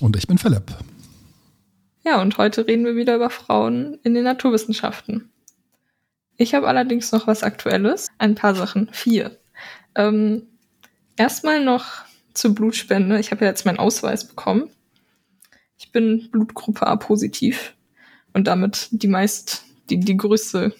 Und ich bin Philipp. Ja, und heute reden wir wieder über Frauen in den Naturwissenschaften. Ich habe allerdings noch was Aktuelles. Ein paar Sachen. Vier. Ähm, erstmal noch zur Blutspende. Ich habe ja jetzt meinen Ausweis bekommen. Ich bin Blutgruppe A positiv und damit die meist, die, die größte,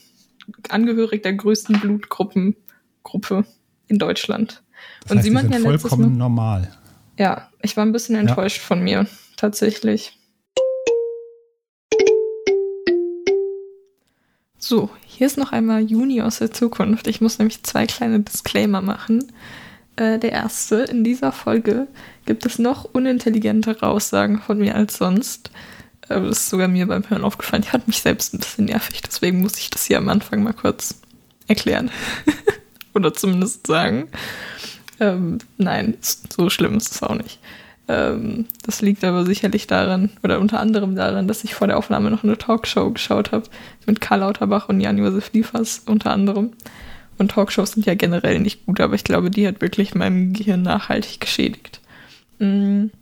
angehörig der größten Blutgruppengruppe in Deutschland. Das heißt, und sie sind ja vollkommen normal. Ja, ich war ein bisschen enttäuscht ja. von mir, tatsächlich. So, hier ist noch einmal Juni aus der Zukunft. Ich muss nämlich zwei kleine Disclaimer machen. Äh, der erste, in dieser Folge gibt es noch unintelligentere Aussagen von mir als sonst. Äh, das ist sogar mir beim Hören aufgefallen. Ich fand mich selbst ein bisschen nervig, deswegen muss ich das hier am Anfang mal kurz erklären. Oder zumindest sagen. Ähm, nein, so schlimm ist es auch nicht. Ähm, das liegt aber sicherlich daran, oder unter anderem daran, dass ich vor der Aufnahme noch eine Talkshow geschaut habe mit Karl Lauterbach und Jan-Josef Liefers unter anderem. Und Talkshows sind ja generell nicht gut, aber ich glaube, die hat wirklich meinem Gehirn nachhaltig geschädigt. Mhm.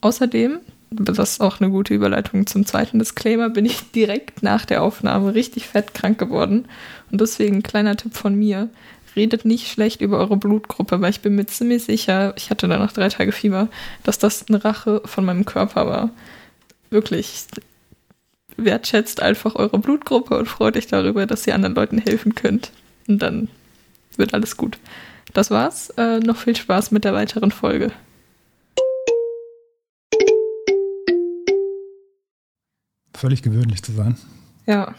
Außerdem, das ist auch eine gute Überleitung zum zweiten Disclaimer, bin ich direkt nach der Aufnahme richtig fett krank geworden. Und deswegen ein kleiner Tipp von mir redet nicht schlecht über eure Blutgruppe, weil ich bin mir ziemlich sicher, ich hatte danach drei Tage Fieber, dass das eine Rache von meinem Körper war. Wirklich. Wertschätzt einfach eure Blutgruppe und freut euch darüber, dass ihr anderen Leuten helfen könnt. Und dann wird alles gut. Das war's. Äh, noch viel Spaß mit der weiteren Folge. Völlig gewöhnlich zu sein. Ja,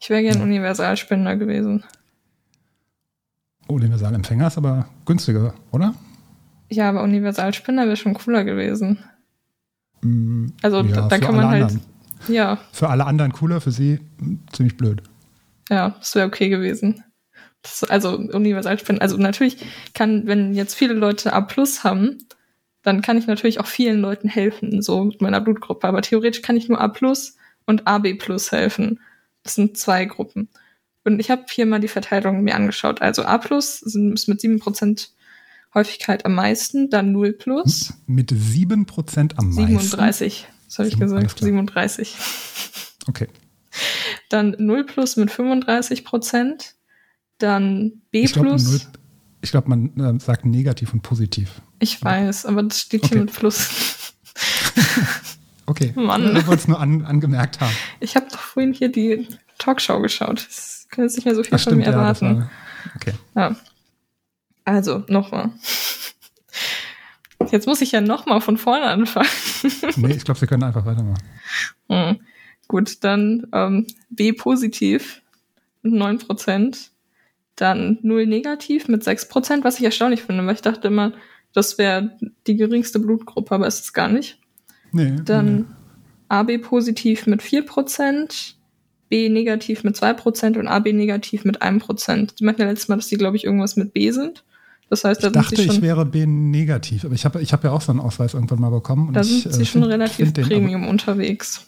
ich wäre gern. Universalspender gewesen. Universalempfänger ist aber günstiger, oder? Ja, aber Universalspender wäre schon cooler gewesen. Mm, also ja, da kann man halt. Anderen. Ja. Für alle anderen cooler, für sie ziemlich blöd. Ja, das wäre okay gewesen. Das, also Universalspender. Also natürlich kann, wenn jetzt viele Leute A plus haben, dann kann ich natürlich auch vielen Leuten helfen, so mit meiner Blutgruppe. Aber theoretisch kann ich nur A plus und AB plus helfen. Das sind zwei Gruppen. Und ich habe hier mal die Verteilung mir angeschaut. Also A plus ist mit 7% Häufigkeit am meisten, dann 0 plus. Mit 7% am meisten? 37, das habe ich gesagt. 37. Okay. Dann 0 plus mit 35% Dann B ich glaub, plus. 0, ich glaube, man äh, sagt negativ und positiv. Ich weiß, aber das steht hier okay. mit Plus. okay. Mann. Ich wollte es nur an, angemerkt haben. Ich habe doch vorhin hier die Talkshow geschaut. Das können jetzt nicht mehr so viel Ach, von mir erwarten. Ja, okay. Ja. Also, nochmal. Jetzt muss ich ja nochmal von vorne anfangen. nee, ich glaube, Sie können einfach weitermachen. Hm. Gut, dann ähm, B positiv mit 9%, dann 0 negativ mit 6%, was ich erstaunlich finde, weil ich dachte immer, das wäre die geringste Blutgruppe, aber ist es gar nicht. Nee. Dann nee. AB positiv mit 4%, B negativ mit 2% und AB negativ mit 1%. Die meinten ja letztes Mal, dass die, glaube ich, irgendwas mit B sind. Das heißt, da ich dachte, ich wäre B negativ, aber ich habe ich hab ja auch so einen Ausweis irgendwann mal bekommen. da sind ich, sie äh, schon find, relativ find Premium den, unterwegs.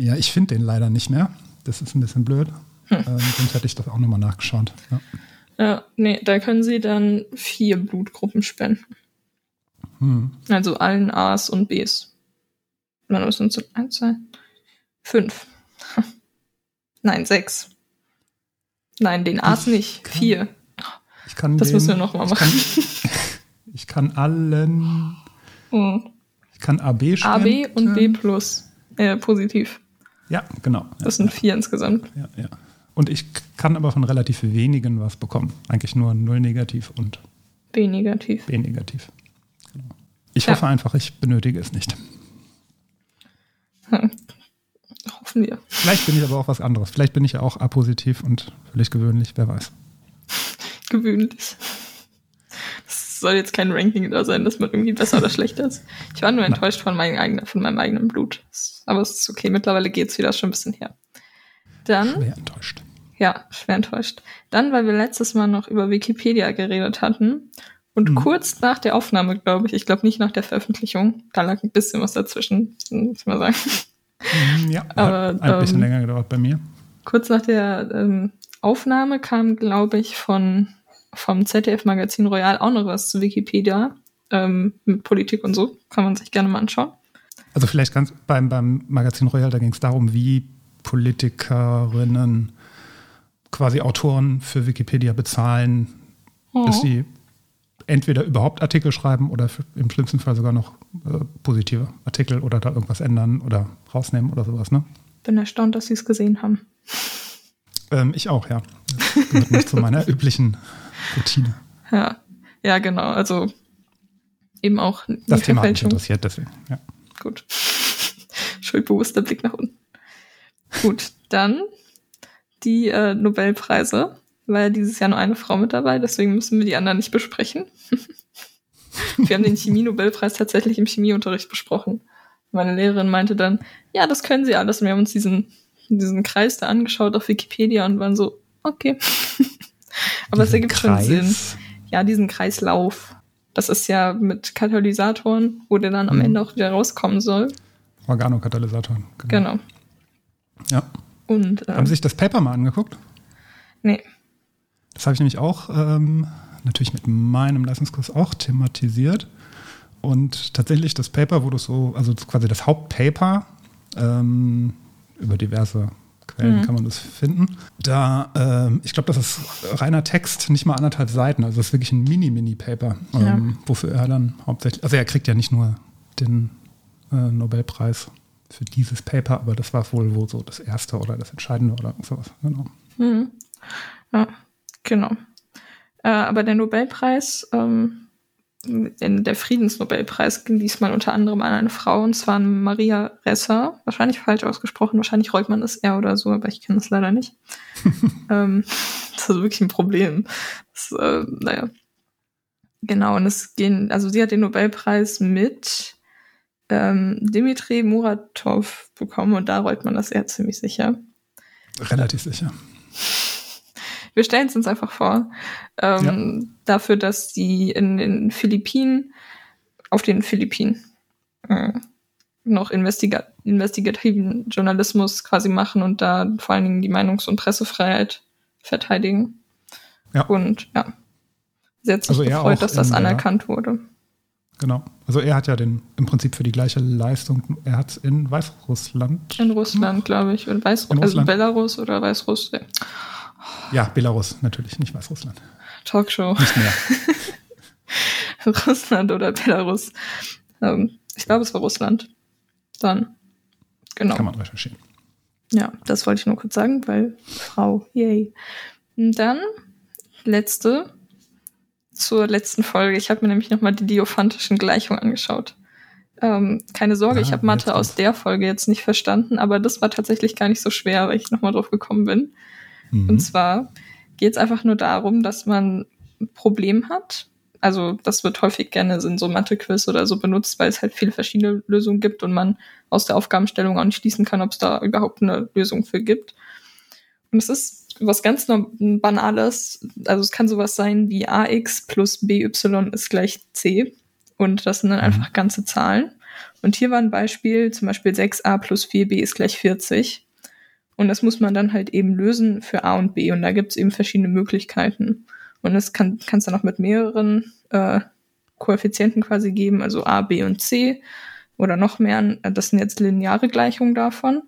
Ja, ich finde den leider nicht mehr. Das ist ein bisschen blöd. Hm. Ähm, sonst hätte ich das auch nochmal nachgeschaut. Ja. ja, nee, da können sie dann vier Blutgruppen spenden. Hm. Also allen A's und B's. Dann sind es eins, zwei, fünf. Nein, sechs. Nein, den A's nicht. Kann, Vier. Ich kann das den, müssen wir nochmal machen. Ich kann, ich kann allen. Mhm. Ich kann AB spenden. AB und B plus. Äh, positiv. Ja, genau. Das sind vier insgesamt. Ja, ja. Und ich kann aber von relativ wenigen was bekommen. Eigentlich nur null negativ und B negativ. B negativ. Genau. Ich Ja. hoffe einfach, ich benötige es nicht. Hm. Hoffen wir. Vielleicht bin ich aber auch was anderes. Vielleicht bin ich ja auch A-positiv und völlig gewöhnlich, wer weiß. Gewöhnlich. Es soll jetzt kein Ranking da sein, dass man irgendwie besser oder schlechter ist. Ich war nur enttäuscht von, meinem eigenen, von meinem eigenen Blut. Aber es ist okay, mittlerweile geht's wieder ist schon ein bisschen her. Dann, Schwer enttäuscht. ja, schwer enttäuscht. Dann, weil wir letztes Mal noch über Wikipedia geredet hatten und Mhm. kurz nach der Aufnahme, glaube ich, ich glaube nicht nach der Veröffentlichung, da lag ein bisschen was dazwischen, muss ich mal sagen. Mhm, Ja, Aber, ein bisschen ähm, länger gedauert bei mir. Kurz nach der ähm, Aufnahme kam, glaube ich, von vom ZDF-Magazin Royal auch noch was zu Wikipedia ähm, mit Politik und so. Kann man sich gerne mal anschauen. Also vielleicht ganz beim, beim Magazin Royal, da ging es darum, wie Politikerinnen quasi Autoren für Wikipedia bezahlen, dass sie entweder überhaupt Artikel schreiben oder im schlimmsten Fall sogar noch äh, positive Artikel oder da irgendwas ändern oder rausnehmen oder sowas. Ne? Bin erstaunt, dass sie es gesehen haben. Ähm, ich auch, ja. Das gehört nicht zu meiner üblichen Routine. Ja, ja, genau. Also eben auch Das Thema hat mich interessiert, deswegen. Ja. Gut. Schuldbewusster Blick nach unten. Gut, dann die äh, Nobelpreise. War ja dieses Jahr nur eine Frau mit dabei, deswegen müssen wir die anderen nicht besprechen. wir haben den Chemie-Nobelpreis tatsächlich im Chemieunterricht besprochen. Meine Lehrerin meinte dann, ja, das können sie alles. Und wir haben uns diesen, diesen Kreis da angeschaut auf Wikipedia und waren so, okay. Aber es ergibt schon. Sinn. Ja, diesen Kreislauf. Das ist ja mit Katalysatoren, wo der dann am Mhm. Ende auch wieder rauskommen soll. Organokatalysatoren. Genau. Ja. Und Haben ähm, Sie sich das Paper mal angeguckt? nee, Das habe ich nämlich auch ähm, natürlich mit meinem Leistungskurs auch thematisiert. Und tatsächlich das Paper, wo du so, also quasi das Hauptpaper, ähm, über diverse Quellen kann man das finden. Da, ähm, ich glaube, das ist reiner Text, nicht mal anderthalb Seiten. Also das ist wirklich ein Mini-Mini-Paper, ähm, wofür er dann hauptsächlich, also er kriegt ja nicht nur den äh, Nobelpreis für dieses Paper, aber das war wohl wohl so das erste oder das Entscheidende oder sowas. Genau. Mhm. Ja, genau. Äh, aber der Nobelpreis, ähm, der Friedensnobelpreis ging diesmal unter anderem an eine Frau, und zwar an Maria Resser. Wahrscheinlich falsch ausgesprochen, wahrscheinlich rollt man das R oder so, aber ich kenne das leider nicht. ähm, das ist wirklich ein Problem. Das, äh, naja. Genau, und es gehen, also sie hat den Nobelpreis mit ähm, Dimitri Muratov bekommen und da rollt man das R ziemlich sicher. Relativ sicher. Wir stellen es uns einfach vor. Ähm, Dafür, dass die in den Philippinen, auf den Philippinen, äh, noch investiga investigativen Journalismus quasi machen und da vor allen Dingen die Meinungs- und Pressefreiheit verteidigen. Ja. Und ja, sehr Also gefreut, dass das in anerkannt wurde. Genau. Also er hat ja den im Prinzip für die gleiche Leistung, er hat es in Weißrussland. In Russland, glaube ich. Und Weiß In also Russland. Belarus oder Weißruss. Ja. Belarus natürlich, nicht Weißrussland. Talkshow. Nicht mehr. Russland oder Belarus. Ähm, ich glaube, es war Russland. Dann. Genau. Kann man recherchieren. Ja, das wollte ich nur kurz sagen, weil Frau, yay. Und dann letzte zur letzten Folge. Ich habe mir nämlich nochmal die diophantischen Gleichungen angeschaut. Ähm, keine Sorge, Ah, ich habe Mathe aus der Folge jetzt nicht verstanden, aber das war tatsächlich gar nicht so schwer, weil ich nochmal drauf gekommen bin. Mhm. Und zwar geht es einfach nur darum, dass man ein Problem hat. Also das wird häufig gerne in so Mathe-Quiz oder so benutzt, weil es halt viele verschiedene Lösungen gibt und man aus der Aufgabenstellung auch nicht schließen kann, ob es da überhaupt eine Lösung für gibt. Und es ist was ganz Banales. Also es kann sowas sein wie ax plus by ist gleich c. Und das sind dann einfach ganze Zahlen. Und hier war ein Beispiel, zum Beispiel 6a plus 4b ist gleich 40. Und das muss man dann halt eben lösen für A und B. Und da gibt es eben verschiedene Möglichkeiten. Und das kann es dann auch mit mehreren äh, Koeffizienten quasi geben, also A, B und C oder noch mehr. Das sind jetzt lineare Gleichungen davon.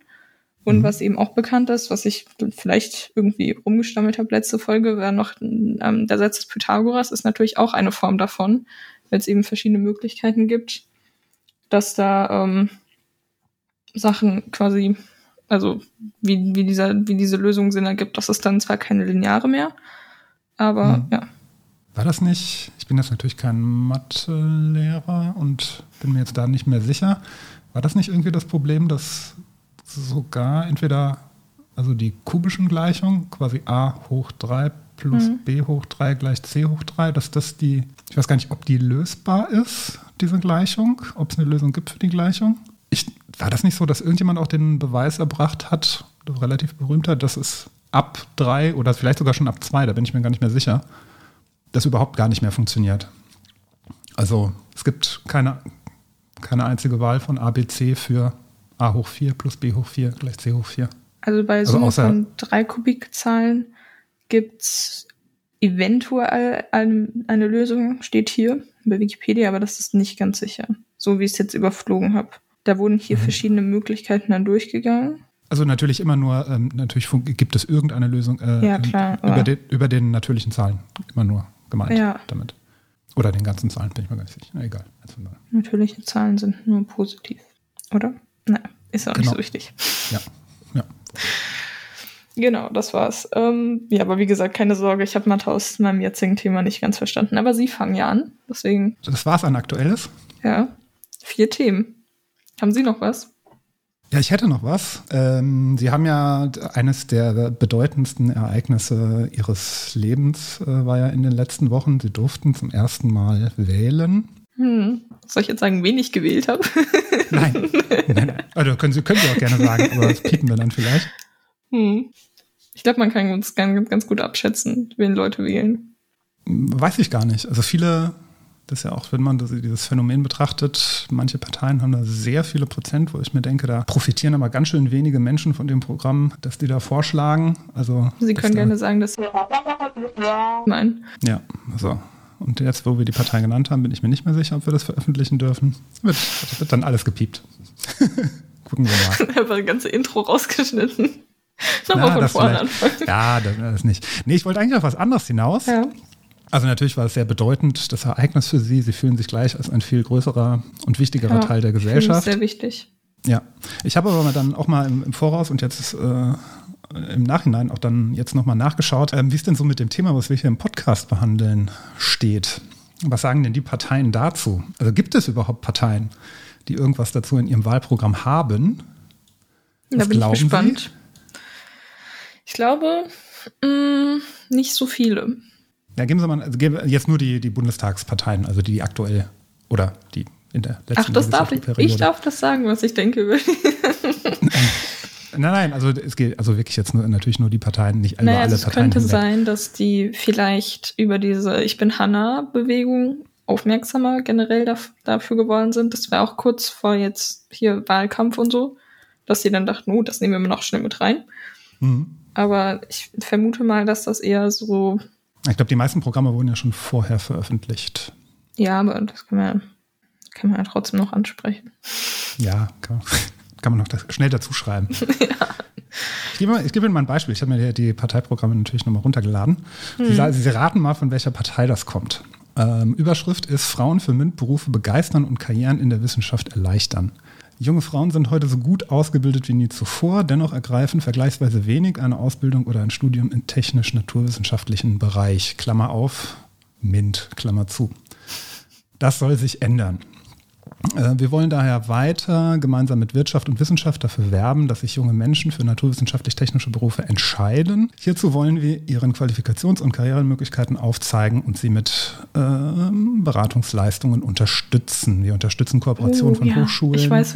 Und Mhm. was eben auch bekannt ist, was ich vielleicht irgendwie rumgestammelt habe letzte Folge, war noch ähm, der Satz des Pythagoras, ist natürlich auch eine Form davon, weil es eben verschiedene Möglichkeiten gibt, dass da ähm, Sachen quasi also wie, wie, dieser, wie diese Lösung Sinn ergibt. Das ist dann zwar keine Lineare mehr, aber Mhm. ja. War das nicht, ich bin jetzt natürlich kein Mathelehrer und bin mir jetzt da nicht mehr sicher, war das nicht irgendwie das Problem, dass sogar entweder, also die kubischen Gleichungen, quasi a hoch 3 plus Mhm. b hoch 3 gleich c hoch 3, dass das die, ich weiß gar nicht, ob die lösbar ist, diese Gleichung, ob es eine Lösung gibt für die Gleichung. Ich, war das nicht so, dass irgendjemand auch den Beweis erbracht hat, relativ berühmter, dass es ab 3 oder vielleicht sogar schon ab 2, da bin ich mir gar nicht mehr sicher, das überhaupt gar nicht mehr funktioniert. Also es gibt keine, keine einzige Wahl von A, B, C für A hoch 4 plus B hoch 4 gleich C hoch 4. Also bei Also Summe außer- von drei Kubikzahlen gibt's eventuell ein, eine Lösung, steht hier bei Wikipedia, aber das ist nicht ganz sicher, so wie ich es jetzt überflogen habe. Da wurden hier Mhm. verschiedene Möglichkeiten dann durchgegangen. Also natürlich immer nur, ähm, natürlich gibt es irgendeine Lösung äh, Ja, klar, über, den, über den natürlichen Zahlen immer nur gemeint Ja. damit. Oder den ganzen Zahlen, bin ich mir gar nicht sicher. Na, egal. Natürliche Zahlen sind nur positiv, oder? Naja, ist auch nicht Genau. so wichtig. Ja. ja. Genau, das war's. Ähm, ja, aber wie gesagt, keine Sorge, ich habe Mathe aus meinem jetzigen Thema nicht ganz verstanden. Aber Sie fangen ja an, deswegen, Das war's an Aktuelles. ja, vier Themen. Haben Sie noch was? Ja, ich hätte noch was. Ähm, Sie haben ja eines der bedeutendsten Ereignisse Ihres Lebens äh, war ja in den letzten Wochen. Sie durften zum ersten Mal wählen. Hm. Soll ich jetzt sagen, wen ich gewählt habe? Nein, nein, nein. Also können Sie, können Sie auch gerne sagen, aber das piepen wir dann vielleicht. hm. Ich glaube, man kann uns ganz, ganz gut abschätzen, wen Leute wählen. Weiß ich gar nicht. Also viele, das ist ja auch, wenn man das, dieses Phänomen betrachtet, manche Parteien haben da sehr viele Prozent, wo ich mir denke, da profitieren aber ganz schön wenige Menschen von dem Programm, das die da vorschlagen. Also Sie können gerne sagen, dass Nein. Ja, so. Und jetzt, wo wir die Partei genannt haben, bin ich mir nicht mehr sicher, ob wir das veröffentlichen dürfen. Wird, wird dann alles gepiept. Gucken wir mal. Einfach das ganze Intro rausgeschnitten. Nochmal von vorne anfangen. Ja, das, das nicht. Nee, ich wollte eigentlich auf was anderes hinaus. Ja. Also natürlich war es sehr bedeutend, das Ereignis für Sie. Sie fühlen sich gleich als ein viel größerer und wichtigerer Ja, Teil der Gesellschaft. Sehr wichtig. Ja, ich habe aber dann auch mal im, im Voraus und jetzt äh, im Nachhinein auch dann jetzt nochmal nachgeschaut, ähm, wie es denn so mit dem Thema, was wir hier im Podcast behandeln, steht. Was sagen denn die Parteien dazu? Also gibt es überhaupt Parteien, die irgendwas dazu in ihrem Wahlprogramm haben? Da Was bin ich glauben Sie? gespannt. Ich glaube, mh, nicht so viele. Ja, geben Sie mal, also geben jetzt nur die, die Bundestagsparteien, also die aktuell oder die in der letzten Ach, das darf ich. Ich darf das sagen, was ich denke über Nein, nein, also es geht also wirklich jetzt nur, natürlich nur die Parteien, nicht Naja, alle also es Parteien könnte hinweg. sein, dass die vielleicht über diese Ich bin Hanna-Bewegung aufmerksamer generell daf dafür geworden sind. Das war auch kurz vor jetzt hier Wahlkampf und so, dass sie dann dachten, oh, das nehmen wir mal noch schnell mit rein. Mhm. Aber ich vermute mal, dass das eher so, Ich glaube, die meisten Programme wurden ja schon vorher veröffentlicht. ja, aber das kann man, kann man ja trotzdem noch ansprechen. Ja, kann, kann man noch das schnell dazu schreiben. Ich gebe, ich gebe Ihnen mal ein Beispiel. Ich habe mir die, Parteiprogramme natürlich nochmal runtergeladen. Sie, sa- Sie raten mal, von welcher Partei das kommt. Ähm, Überschrift ist Frauen für MINT-Berufe begeistern und Karrieren in der Wissenschaft erleichtern. Junge Frauen sind heute so gut ausgebildet wie nie zuvor, dennoch ergreifen vergleichsweise wenig eine Ausbildung oder ein Studium im technisch-naturwissenschaftlichen Bereich. Klammer auf, MINT, Klammer zu. Das soll sich ändern. Äh, Wir wollen daher weiter gemeinsam mit Wirtschaft und Wissenschaft dafür werben, dass sich junge Menschen für naturwissenschaftlich-technische Berufe entscheiden. Hierzu wollen wir ihren Qualifikations- und Karrieremöglichkeiten aufzeigen und sie mit ähm, Beratungsleistungen unterstützen. Wir unterstützen Kooperationen Oh, von ja, Hochschulen weiß,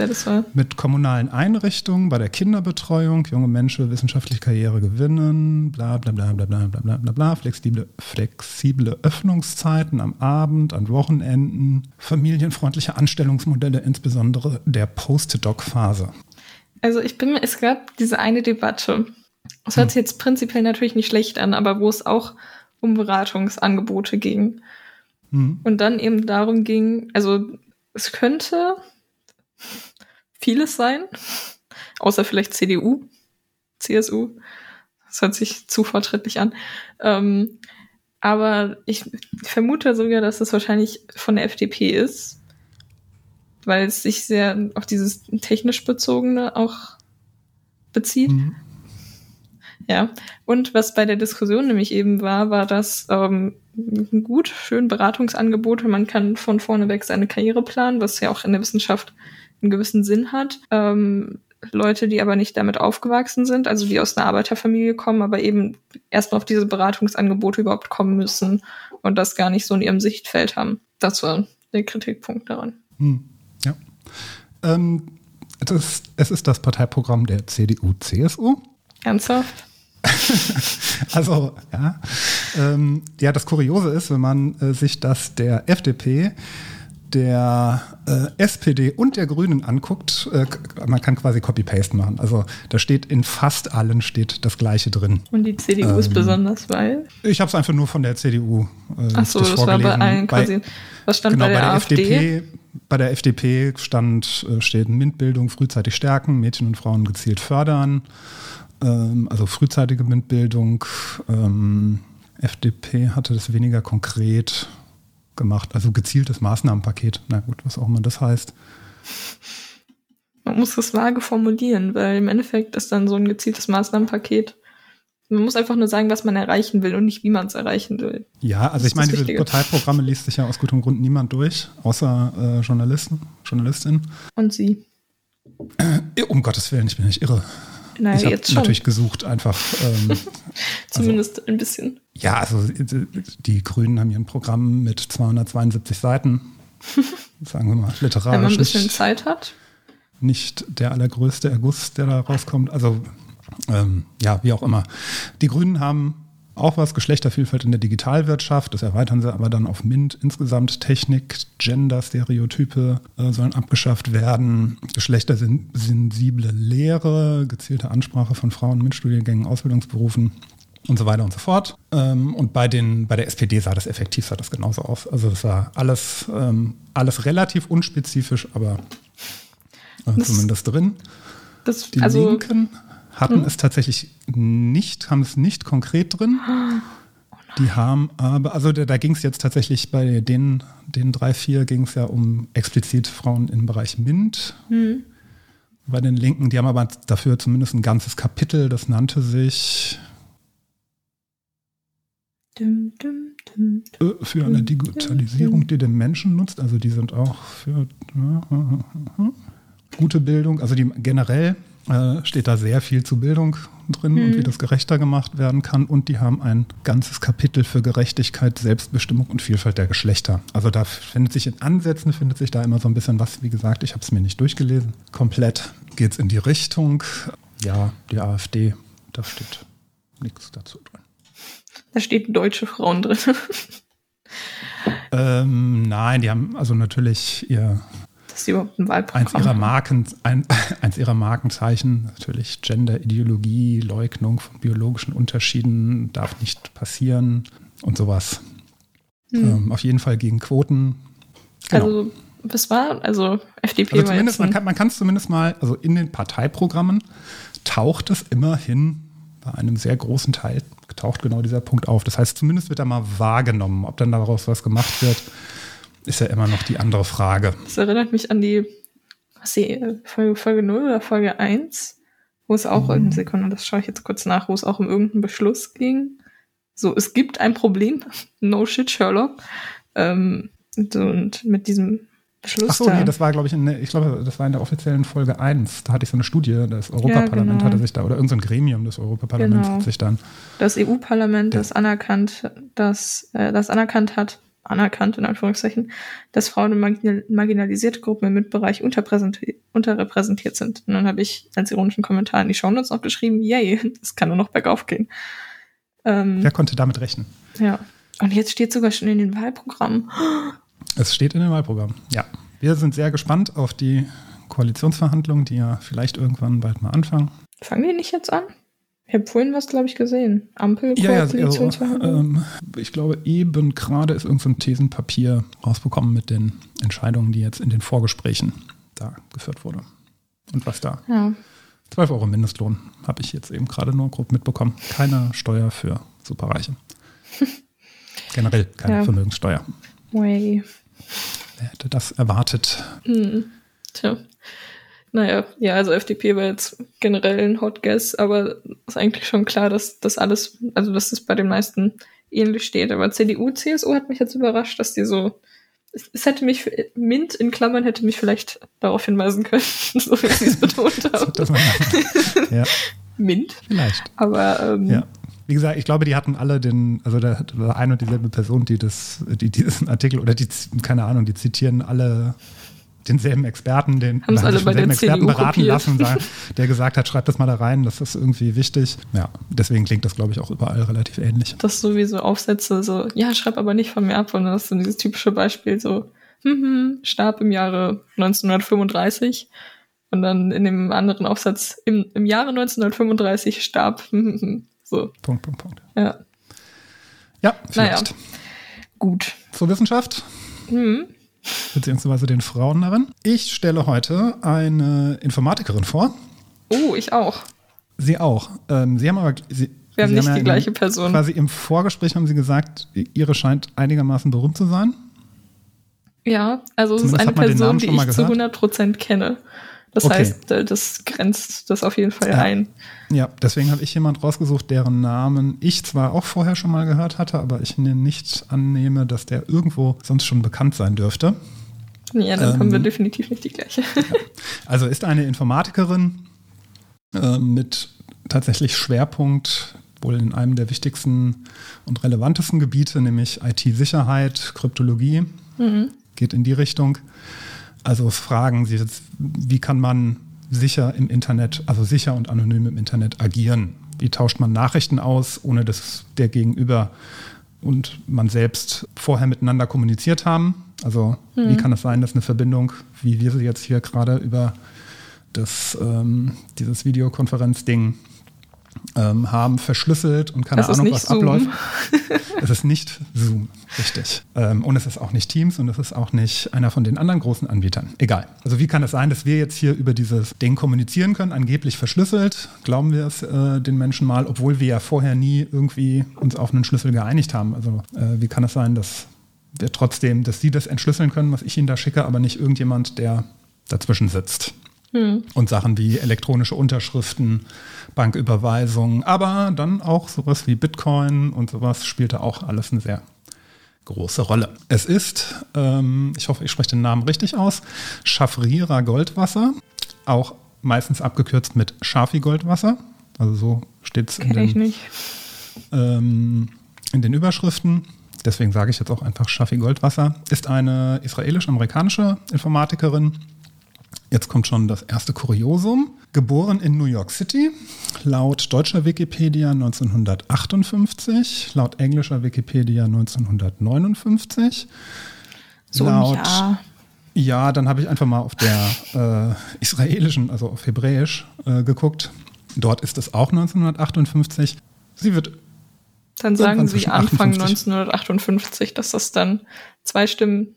mit kommunalen Einrichtungen bei der Kinderbetreuung, junge Menschen wissenschaftliche Karriere gewinnen, bla bla bla bla bla bla bla bla bla, flexible, flexible Öffnungszeiten am Abend, an Wochenenden, familienfreundliche Anstellungsmodelle, insbesondere der Post-Doc-Phase. Also ich bin, es gab diese eine Debatte. Es hört sich jetzt prinzipiell natürlich nicht schlecht an, aber wo es auch um Beratungsangebote ging. Hm. Und dann eben darum ging, also es könnte vieles sein, außer vielleicht CDU, CSU. Das hört sich zu fortschrittlich an. Ähm, aber ich vermute sogar, dass es wahrscheinlich von der FDP ist, weil es sich sehr auf dieses technisch bezogene auch bezieht. Hm. Ja, und was bei der Diskussion nämlich eben war, war das ähm, gut, schön Beratungsangebote. Man kann von vorne weg seine Karriere planen, was ja auch in der Wissenschaft einen gewissen Sinn hat. Ähm, Leute, die aber nicht damit aufgewachsen sind, also die aus einer Arbeiterfamilie kommen, aber eben erstmal auf diese Beratungsangebote überhaupt kommen müssen und das gar nicht so in ihrem Sichtfeld haben. Das war der Kritikpunkt daran. Hm, Ähm, das, es ist das Parteiprogramm der CDU-CSU. Ernsthaft? also, ja. Ähm, ja, das Kuriose ist, wenn man äh, sich das der FDP der äh, SPD und der Grünen anguckt, äh, man kann quasi Copy-Paste machen. Also da steht in fast allen steht das Gleiche drin. Und die CDU ähm, ist besonders, weil? Ich habe es einfach nur von der CDU. Äh, Ach so, das, das war bei allen quasi. Bei, was stand genau, bei der, bei der AfD? FDP, bei der FDP stand, äh, steht MINT-Bildung frühzeitig stärken, Mädchen und Frauen gezielt fördern. Ähm, also frühzeitige MINT-Bildung. Ähm, FDP hatte das weniger konkret gemacht. Also gezieltes Maßnahmenpaket. Na gut, was auch immer das heißt. Man muss das vage formulieren, weil im Endeffekt ist dann so ein gezieltes Maßnahmenpaket. Man muss einfach nur sagen, was man erreichen will und nicht, wie man es erreichen will. Ja, also ich meine, diese Wichtige. Parteiprogramme liest sich ja aus gutem Grund niemand durch, außer äh, Journalisten, Journalistinnen. Und Sie. Um Gottes Willen, ich bin nicht irre. Naja, ich habe natürlich gesucht, einfach. Ähm, Zumindest also, ein bisschen. Ja, also die Grünen haben hier ein Programm mit 272 Seiten. sagen wir mal, literarisch. Wenn man ein bisschen nicht, Zeit hat. Nicht der allergrößte Erguss, der da rauskommt. Also, ähm, ja, wie auch immer. Die Grünen haben auch was, Geschlechtervielfalt in der Digitalwirtschaft. Das erweitern sie aber dann auf MINT. Insgesamt Technik, Gender, Stereotype äh, sollen abgeschafft werden. Geschlechtersensible Lehre, gezielte Ansprache von Frauen, MINT-Studiengängen, Ausbildungsberufen und so weiter und so fort. Ähm, und bei, den, bei der SPD sah das effektiv sah das genauso aus. Also das war alles, ähm, alles relativ unspezifisch, aber äh, zumindest drin. Das, Die also, Linken hatten hm? es tatsächlich nicht, haben es nicht konkret drin. Oh die haben aber, also da, da ging es jetzt tatsächlich bei den, den drei, vier ging es ja um explizit Frauen im Bereich MINT. Hm. Bei den Linken, die haben aber dafür zumindest ein ganzes Kapitel, das nannte sich dum, dum, dum, äh, für eine Digitalisierung, die den Menschen nutzt. Also die sind auch für gute Bildung. Also die generell äh, steht da sehr viel zu Bildung drin mhm. und wie das gerechter gemacht werden kann. Und die haben ein ganzes Kapitel für Gerechtigkeit, Selbstbestimmung und Vielfalt der Geschlechter. Also da findet sich in Ansätzen, findet sich da immer so ein bisschen was. Wie gesagt, ich habe es mir nicht durchgelesen. Komplett geht es in die Richtung. Ja, die AfD, da steht nichts dazu drin. Da steht deutsche Frauen drin. ähm, nein, die haben also natürlich ihr das ist überhaupt ein Wahlprogramm. Eins ihrer, Marken, ein, eins ihrer Markenzeichen, natürlich Gender-Ideologie, Leugnung von biologischen Unterschieden darf nicht passieren und sowas. Hm. Ähm, auf jeden Fall gegen Quoten. Genau. Also, was war? Also, FDP also zumindest, war Man kann es zumindest mal, also in den Parteiprogrammen taucht es immerhin bei einem sehr großen Teil, taucht genau dieser Punkt auf. Das heißt, zumindest wird er mal wahrgenommen. Ob dann daraus was gemacht wird, ist ja immer noch die andere Frage. Das erinnert mich an die, was die Folge, Folge 0 oder Folge 1, wo es auch, mhm. Sekunde, das schaue ich jetzt kurz nach, wo es auch um irgendeinen Beschluss ging. So, es gibt ein Problem, no shit, Sherlock. Ähm, und mit diesem Beschluss. Ach so, nee, das war, glaube ich, in, ich glaube, das war in der offiziellen Folge 1. Da hatte ich so eine Studie, das Europaparlament ja, genau. hatte sich da, oder irgendein Gremium des Europaparlaments genau. hat sich dann. Das EU-Parlament, das anerkannt, das, äh, das anerkannt hat, anerkannt, in Anführungszeichen, dass Frauen und marginalisierte Gruppen im Mitbereich unterrepräsentiert sind. Und dann habe ich als ironischen Kommentar in die Shownotes noch geschrieben, yay, das kann nur noch bergauf gehen. Ähm, Wer konnte damit rechnen? Ja. Und jetzt steht sogar schon in den Wahlprogrammen. Es steht in den Wahlprogrammen, ja. Wir sind sehr gespannt auf die Koalitionsverhandlungen, die ja vielleicht irgendwann bald mal anfangen. Fangen die nicht jetzt an? Ich habe vorhin was, glaube ich, gesehen. Ampel, ja, ja, also, ähm, Ich glaube, eben gerade ist irgendein so Thesenpapier rausbekommen mit den Entscheidungen, die jetzt in den Vorgesprächen da geführt wurde. Und was da? Ja. 12 Euro Mindestlohn habe ich jetzt eben gerade nur grob mitbekommen. Keine Steuer für Superreiche. Generell keine ja. Vermögenssteuer. Way. Wer hätte das erwartet? Hm. Tja. Naja, ja, also FDP war jetzt generell ein Hot Guess, aber ist eigentlich schon klar, dass das alles, also dass das bei den meisten ähnlich steht. Aber CDU, CSU hat mich jetzt überrascht, dass die so, es, es hätte mich, Mint in Klammern hätte mich vielleicht darauf hinweisen können, so wie sie es betont haben. Ja, Mint. vielleicht. Aber ähm, Ja. Wie gesagt, ich glaube, die hatten alle den, also da war ein und dieselbe Person, die das, die diesen Artikel oder die, keine Ahnung, die zitieren alle denselben Experten, den Haben's oder alle bei der Experten CDU beraten kopiert. lassen, der gesagt hat, schreibt das mal da rein, das ist irgendwie wichtig. Ja, deswegen klingt das, glaube ich, auch überall relativ ähnlich. das sowieso Aufsätze, so, ja, schreib aber nicht von mir ab. Und das ist dann dieses typische Beispiel, so, hm, hm, starb im Jahre 1935. Und dann in dem anderen Aufsatz, im, im Jahre 1935 starb, hm, hm, so, Punkt, Punkt, Punkt. ja, Ja, Naja. vielleicht. gut. Zur Wissenschaft, Hm. Beziehungsweise den Frauen darin. Ich stelle heute eine Informatikerin vor. Oh, ich auch. Sie auch. Ähm, Sie haben aber. Sie, Wir haben nicht ja die in- gleiche Person. Quasi im Vorgespräch haben Sie gesagt, Ihre scheint einigermaßen berühmt zu sein. Ja, also es ist eine Person, die ich zu gehört. 100% kenne. Das Okay. heißt, äh, das grenzt das auf jeden Fall Ja. ein. Ja, deswegen habe ich jemand rausgesucht, deren Namen ich zwar auch vorher schon mal gehört hatte, aber ich nicht annehme, dass der irgendwo sonst schon bekannt sein dürfte. Ja, dann Ähm. haben wir definitiv nicht die gleiche. Also ist eine Informatikerin äh, mit tatsächlich Schwerpunkt wohl in einem der wichtigsten und relevantesten Gebiete, nämlich IT-Sicherheit, Kryptologie, geht in die Richtung. Also fragen Sie jetzt, wie kann man sicher im Internet, also sicher und anonym im Internet agieren? Wie tauscht man Nachrichten aus, ohne dass der Gegenüber und man selbst vorher miteinander kommuniziert haben? Also wie kann es sein, dass eine Verbindung, wie wir sie jetzt hier gerade über das, ähm, dieses Videokonferenzding ähm, haben, verschlüsselt und keine Das Ahnung, was Zoom. abläuft. Es ist nicht Zoom, richtig. Ähm, und es ist auch nicht Teams und es ist auch nicht einer von den anderen großen Anbietern. Egal. Also wie kann es sein, dass wir jetzt hier über dieses Ding kommunizieren können, angeblich verschlüsselt? Glauben wir es äh, den Menschen mal, obwohl wir ja vorher nie irgendwie uns auf einen Schlüssel geeinigt haben. Also äh, wie kann es sein, dass wir trotzdem, dass Sie das entschlüsseln können, was ich Ihnen da schicke, aber nicht irgendjemand, der dazwischen sitzt? Und Sachen wie elektronische Unterschriften, Banküberweisungen, aber dann auch sowas wie Bitcoin und sowas spielt da auch alles eine sehr große Rolle. Es ist, ähm, ich hoffe, ich spreche den Namen richtig aus, Schaffrira Goldwasser, auch meistens abgekürzt mit Schafi Goldwasser. Also so steht es in den, ähm, in den Überschriften. Deswegen sage ich jetzt auch einfach Shafi Goldwasser. Ist eine israelisch-amerikanische Informatikerin. Jetzt kommt schon das erste Kuriosum. Geboren in New York City, laut deutscher Wikipedia 1958, laut englischer Wikipedia 1959. So ein Jahr. Ja, dann habe ich einfach mal auf der äh, israelischen, also auf Hebräisch, äh, geguckt. Dort ist es auch 1958. Sie wird Dann sagen Sie Anfang 58. 1958, dass das dann zwei Stimmen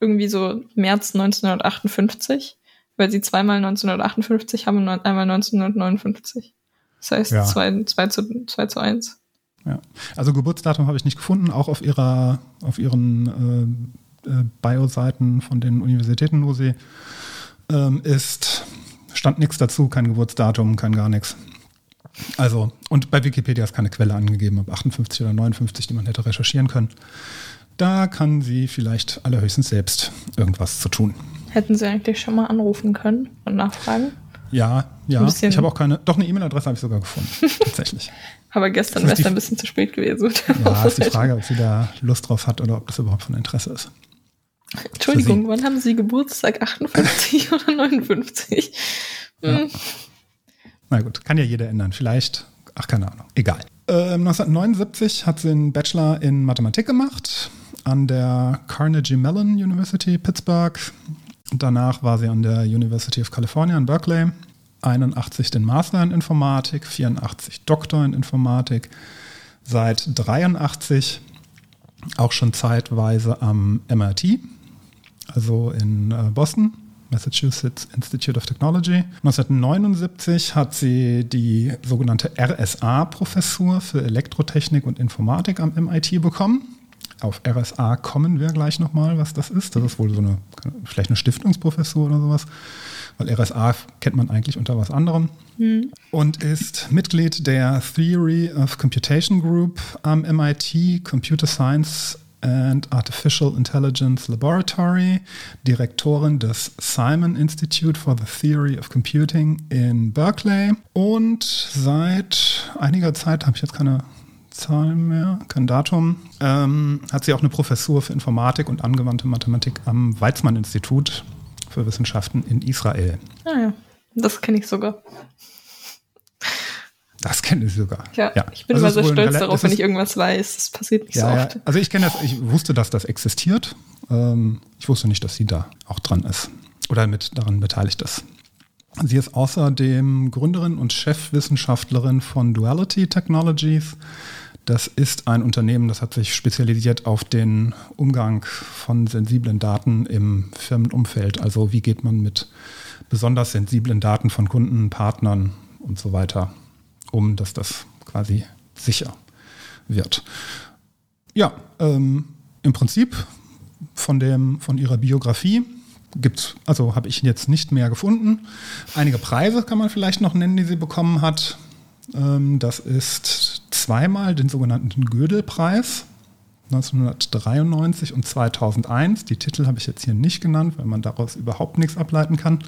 irgendwie so März 1958, weil Sie zweimal 1958 haben und einmal 1959. Das heißt Ja. 2 zwei, zu, zwei zu 1. Ja. Also Geburtsdatum habe ich nicht gefunden, auch auf ihrer, auf ihren äh, äh, Bio-Seiten von den Universitäten, wo sie ähm, ist, stand nichts dazu, kein Geburtsdatum, kein gar nichts. Also, und bei Wikipedia ist keine Quelle angegeben, ob 58 oder 59, die man hätte recherchieren können. Da kann sie vielleicht allerhöchstens selbst irgendwas zu tun. Hätten Sie eigentlich schon mal anrufen können und nachfragen? Ja, ja. Ich habe auch keine, doch eine E-Mail-Adresse habe ich sogar gefunden, tatsächlich. Aber gestern wäre es ein bisschen zu spät gewesen. Ja, ist die Frage, ob sie da Lust drauf hat oder ob das überhaupt von Interesse ist. Entschuldigung, wann haben Sie Geburtstag? 58 oder 59? Hm. Na gut, kann ja jeder ändern. Vielleicht, ach keine Ahnung, egal. Ähm, 1979 hat sie einen Bachelor in Mathematik gemacht an der Carnegie Mellon University Pittsburgh. Danach war sie an der University of California in Berkeley. 81 den Master in Informatik, 84 Doktor in Informatik. Seit 83 auch schon zeitweise am MIT, also in äh, Boston, Massachusetts Institute of Technology. 1979 hat sie die sogenannte RSA-Professur für Elektrotechnik und Informatik am MIT bekommen. Auf RSA kommen wir gleich nochmal, was das ist. Das ist wohl so eine, vielleicht eine Stiftungsprofessur oder sowas. weil RSA kennt man eigentlich unter was anderem. Mhm. Und ist Mitglied der Theory of Computation Group am MIT Computer Science and Artificial Intelligence Laboratory, Direktorin des Simon Institute for the Theory of Computing in Berkeley und seit einiger Zeit, habe ich jetzt keine Zahlen mehr, kein Datum, ähm, hat sie auch eine Professur für Informatik und angewandte Mathematik am Weizmann-Institut für Wissenschaften in Israel. Ah ja, das kenne ich sogar. Das kenne ich sogar. Ja, ja. ich bin also immer so stolz darauf, wenn ich irgendwas weiß. Das passiert nicht ja, so oft. Ja. Also ich kenne das, ich wusste, dass das existiert. Ähm, ich wusste nicht, dass sie da auch dran ist oder mit daran beteiligt ist. Sie ist außerdem Gründerin und Chefwissenschaftlerin von Duality Technologies. Das ist ein Unternehmen, das hat sich spezialisiert auf den Umgang von sensiblen Daten im Firmenumfeld. Also wie geht man mit besonders sensiblen Daten von Kunden, Partnern und so weiter um, dass das quasi sicher wird. Ja, ähm, im Prinzip von, dem, von ihrer Biografie gibt's, also habe ich jetzt nicht mehr gefunden. Einige Preise kann man vielleicht noch nennen, die sie bekommen hat. Ähm, das ist zweimal den sogenannten Gödel-Preis 1993 und 2001. Die Titel habe ich jetzt hier nicht genannt, weil man daraus überhaupt nichts ableiten kann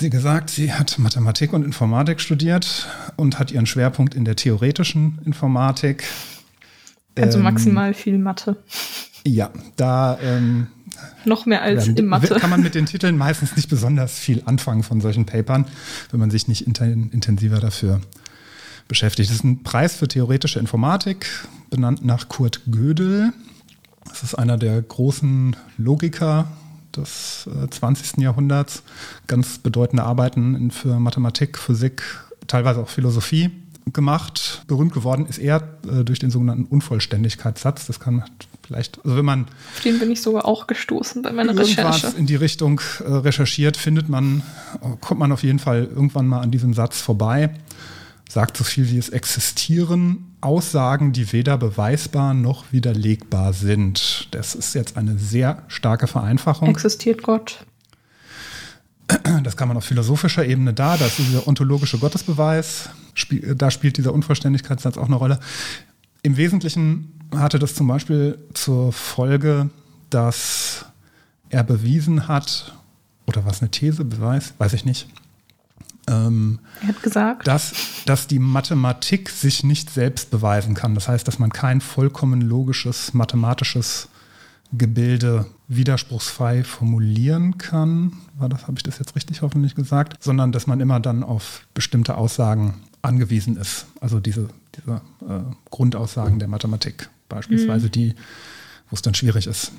sie gesagt, sie hat Mathematik und Informatik studiert und hat ihren Schwerpunkt in der theoretischen Informatik. Also ähm, maximal viel Mathe. Ja, da ähm, noch mehr als in Mathe. Kann man mit den Titeln meistens nicht besonders viel anfangen von solchen Papern, wenn man sich nicht intensiver dafür beschäftigt. Das ist ein Preis für theoretische Informatik, benannt nach Kurt Gödel. Das ist einer der großen Logiker des 20. Äh, Jahrhunderts. Ganz bedeutende Arbeiten für Mathematik, Physik, teilweise auch Philosophie gemacht. Berühmt geworden ist er äh, durch den sogenannten Unvollständigkeitssatz. Das kann vielleicht, also wenn man. Auf den bin ich sogar auch gestoßen bei meiner Recherche. in die Richtung äh, recherchiert, findet man, kommt man auf jeden Fall irgendwann mal an diesem Satz vorbei. Sagt so viel wie es existieren Aussagen, die weder beweisbar noch widerlegbar sind. Das ist jetzt eine sehr starke Vereinfachung. Existiert Gott? Das kann man auf philosophischer Ebene da. Das ist dieser ontologische Gottesbeweis. Da spielt dieser Unvollständigkeitssatz auch eine Rolle. Im Wesentlichen hatte das zum Beispiel zur Folge, dass er bewiesen hat, oder was eine These, Beweis, weiß ich nicht, ähm, er hat gesagt, dass, dass die Mathematik sich nicht selbst beweisen kann. Das heißt, dass man kein vollkommen logisches mathematisches Gebilde widerspruchsfrei formulieren kann. War das, habe ich das jetzt richtig hoffentlich gesagt? Sondern dass man immer dann auf bestimmte Aussagen angewiesen ist. Also diese, diese äh, Grundaussagen der Mathematik beispielsweise, mhm. die, wo es dann schwierig ist,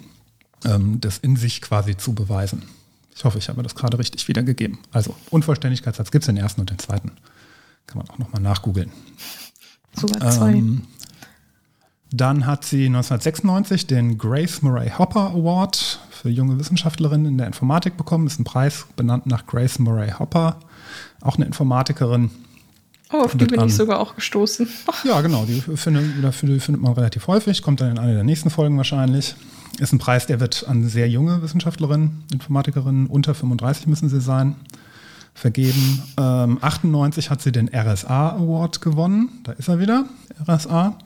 ähm, das in sich quasi zu beweisen. Ich hoffe, ich habe das gerade richtig wiedergegeben. Also Unvollständigkeitssatz gibt es den ersten und den zweiten. Kann man auch nochmal nachgoogeln. Sogar zwei. Ähm, dann hat sie 1996 den Grace Murray Hopper Award für junge Wissenschaftlerinnen in der Informatik bekommen. Ist ein Preis benannt nach Grace Murray Hopper, auch eine Informatikerin. Oh, auf die bin an, ich sogar auch gestoßen. Ja, genau, die findet, findet man relativ häufig, kommt dann in einer der nächsten Folgen wahrscheinlich. Ist ein Preis, der wird an sehr junge Wissenschaftlerinnen, Informatikerinnen, unter 35 müssen sie sein, vergeben. Ähm, 98 hat sie den RSA Award gewonnen, da ist er wieder, RSA.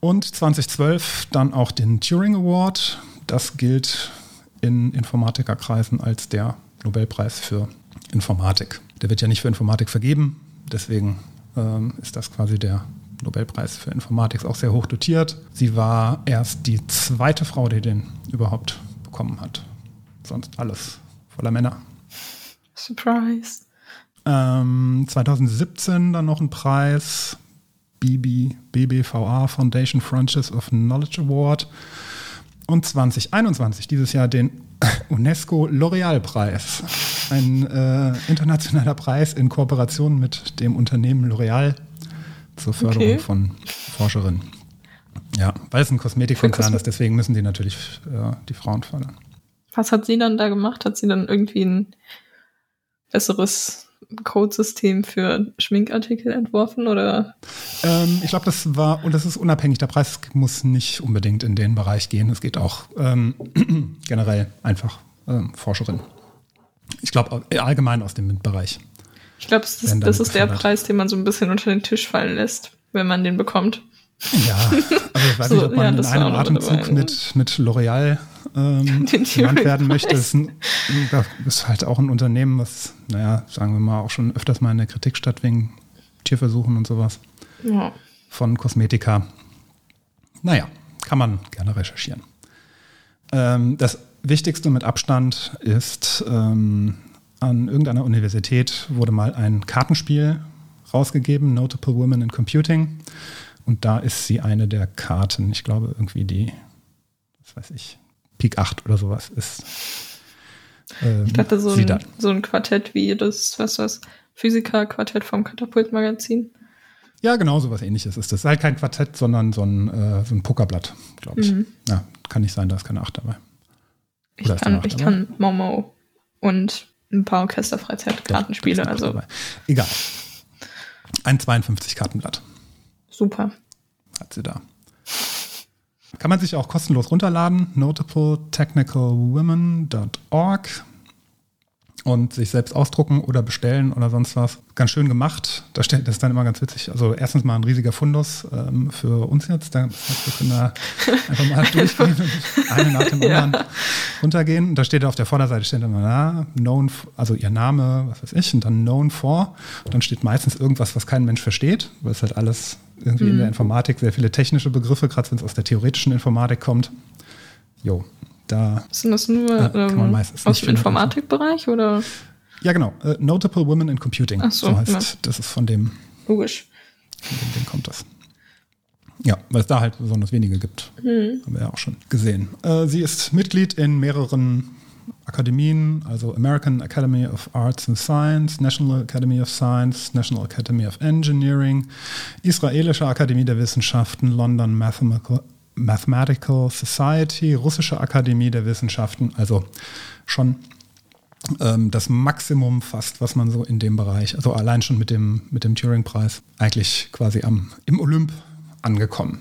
Und 2012 dann auch den Turing Award. Das gilt in Informatikerkreisen als der Nobelpreis für Informatik. Der wird ja nicht für Informatik vergeben, deswegen ähm, ist das quasi der Nobelpreis für Informatik, auch sehr hoch dotiert. Sie war erst die zweite Frau, die den überhaupt bekommen hat. Sonst alles voller Männer. Surprise. Ähm, 2017 dann noch ein Preis, BB, BBVA Foundation Frontiers of Knowledge Award. Und 2021, dieses Jahr den UNESCO L'Oreal-Preis. Ein äh, internationaler Preis in Kooperation mit dem Unternehmen L'Oreal zur Förderung okay. von Forscherinnen. Ja, weil es ein Kosmetikkonzern ist, deswegen müssen die natürlich äh, die Frauen fördern. Was hat sie dann da gemacht? Hat sie dann irgendwie ein besseres Codesystem für Schminkartikel entworfen oder? Ähm, ich glaube, das war, und das ist unabhängig, der Preis muss nicht unbedingt in den Bereich gehen. Es geht auch ähm, generell einfach ähm, Forscherin. Ich glaube allgemein aus dem MINT-Bereich. Ich glaube, das, ist, das ist der Preis, den man so ein bisschen unter den Tisch fallen lässt, wenn man den bekommt. Ja, also ich weiß so, nicht, ob man ja, in einem Atemzug dabei, mit, mit L'Oreal ähm, genannt werden möchte. Das ist, ein, das ist, halt auch ein Unternehmen, was, naja, sagen wir mal, auch schon öfters mal in der Kritik statt wegen Tierversuchen und sowas. Ja. Von Kosmetika. Naja, kann man gerne recherchieren. Ähm, das Wichtigste mit Abstand ist, ähm, an irgendeiner Universität wurde mal ein Kartenspiel rausgegeben, Notable Women in Computing. Und da ist sie eine der Karten. Ich glaube, irgendwie die, was weiß ich, Pik 8 oder sowas ist. Ähm, ich dachte, so ein, so ein Quartett wie das, was was, Physiker-Quartett vom Katapult-Magazin. Ja, genau, so was ähnliches ist das. Ist halt kein Quartett, sondern so ein, äh, so ein Pokerblatt, glaube ich. Mhm. Ja, kann nicht sein, da ist keine 8 dabei. Oder ich kann, ich kann Momo und ein paar Orchesterfreizeit-Kartenspiele. Also. Egal. Ein 52-Kartenblatt. Super. Hat sie da. Kann man sich auch kostenlos runterladen. notabletechnicalwomen.org und sich selbst ausdrucken oder bestellen oder sonst was. Ganz schön gemacht. Das ist dann immer ganz witzig. Also erstens mal ein riesiger Fundus ähm, für uns jetzt. Da, wir können da einfach mal durchgehen und eine nach dem anderen ja. runtergehen. Und da steht auf der Vorderseite steht dann na, known, also ihr Name, was weiß ich, und dann known for. Und dann steht meistens irgendwas, was kein Mensch versteht, weil es halt alles irgendwie mhm. in der mhm. Informatik sehr viele technische Begriffe, gerade wenn es aus der theoretischen Informatik kommt. Jo, da Sind das nur äh, aus dem Informatikbereich oder? Ja, genau. Uh, Notable Women in Computing. Ach so, so heißt, ja. das ist von dem. Logisch. Von dem Ding kommt das. Ja, weil es da halt besonders wenige gibt. Mhm. Haben wir ja auch schon gesehen. Äh, sie ist Mitglied in mehreren Akademien, also American Academy of Arts and Science, National Academy of Science, National Academy of Engineering, Israelische Akademie der Wissenschaften, London Mathematical, Mathematical Society, Russische Akademie der Wissenschaften, also schon ähm, das Maximum fast, was man so in dem Bereich, also allein schon mit dem, mit dem Turing-Preis, eigentlich quasi am, im Olymp angekommen.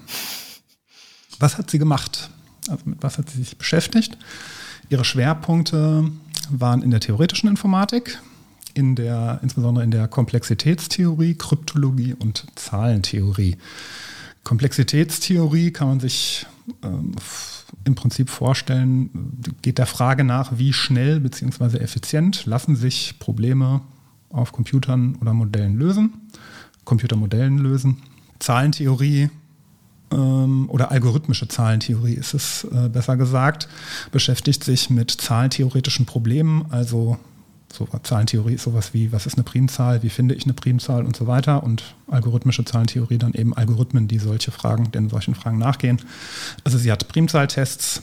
Was hat sie gemacht? Also mit was hat sie sich beschäftigt? Ihre Schwerpunkte waren in der theoretischen Informatik, in der, insbesondere in der Komplexitätstheorie, Kryptologie und Zahlentheorie. Komplexitätstheorie kann man sich ähm, im Prinzip vorstellen, geht der Frage nach, wie schnell bzw. effizient lassen sich Probleme auf Computern oder Modellen lösen, Computermodellen lösen. Zahlentheorie ähm, oder algorithmische Zahlentheorie ist es äh, besser gesagt, beschäftigt sich mit zahlentheoretischen Problemen, also so, Zahlentheorie ist sowas wie, was ist eine Primzahl, wie finde ich eine Primzahl und so weiter. Und algorithmische Zahlentheorie dann eben Algorithmen, die solche Fragen, den solchen Fragen nachgehen. Also sie hat Primzahltests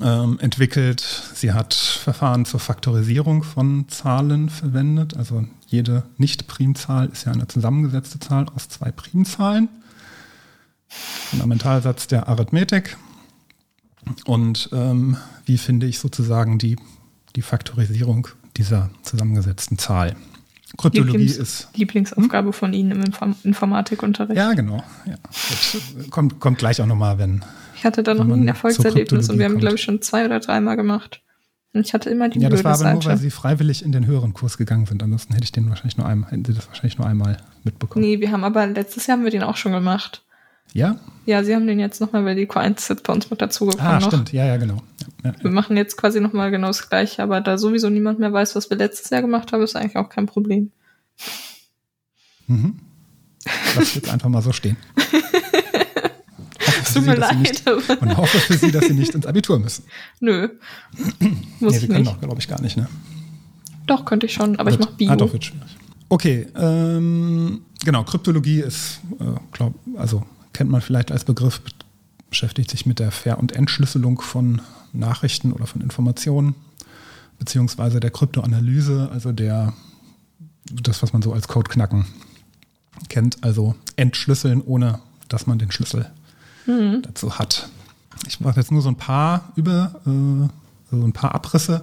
ähm, entwickelt, sie hat Verfahren zur Faktorisierung von Zahlen verwendet. Also jede Nicht-Primzahl ist ja eine zusammengesetzte Zahl aus zwei Primzahlen. Fundamentalsatz der Arithmetik. Und ähm, wie finde ich sozusagen die, die Faktorisierung dieser zusammengesetzten Zahl. Kryptologie Lieblings ist. Lieblingsaufgabe von Ihnen im Inform Informatikunterricht. Ja, genau. Ja. kommt, kommt gleich auch nochmal, wenn. Ich hatte da noch ein Erfolgserlebnis und wir haben, glaube ich, schon zwei oder dreimal gemacht. Und ich hatte immer die Ja, das war aber Seite. nur, weil Sie freiwillig in den höheren Kurs gegangen sind. Ansonsten hätte ich den wahrscheinlich nur einmal, hätten Sie das wahrscheinlich nur einmal mitbekommen. Nee, wir haben aber letztes Jahr haben wir den auch schon gemacht. Ja? Ja, sie haben den jetzt nochmal, weil die Q1 jetzt bei uns mit dazugekommen Ah, stimmt, ja, ja, genau. Ja, ja. Wir machen jetzt quasi nochmal genau das Gleiche, aber da sowieso niemand mehr weiß, was wir letztes Jahr gemacht haben, ist eigentlich auch kein Problem. Mhm. Lass jetzt einfach mal so stehen. Tut mir leid. Nicht, und hoffe für Sie, dass Sie nicht ins Abitur müssen. Nö. Muss nee, Sie können doch, glaube ich, gar nicht, ne? Doch, könnte ich schon, aber wird, ich mache Bio. Ah, doch, wird schwierig. Okay, ähm, genau, Kryptologie ist, äh, glaub, also kennt man vielleicht als Begriff, beschäftigt sich mit der Ver- und Entschlüsselung von Nachrichten oder von Informationen, beziehungsweise der Kryptoanalyse, also der, das, was man so als Code knacken kennt, also entschlüsseln, ohne dass man den Schlüssel mhm. dazu hat. Ich mache jetzt nur so ein paar über, äh, so ein paar Abrisse,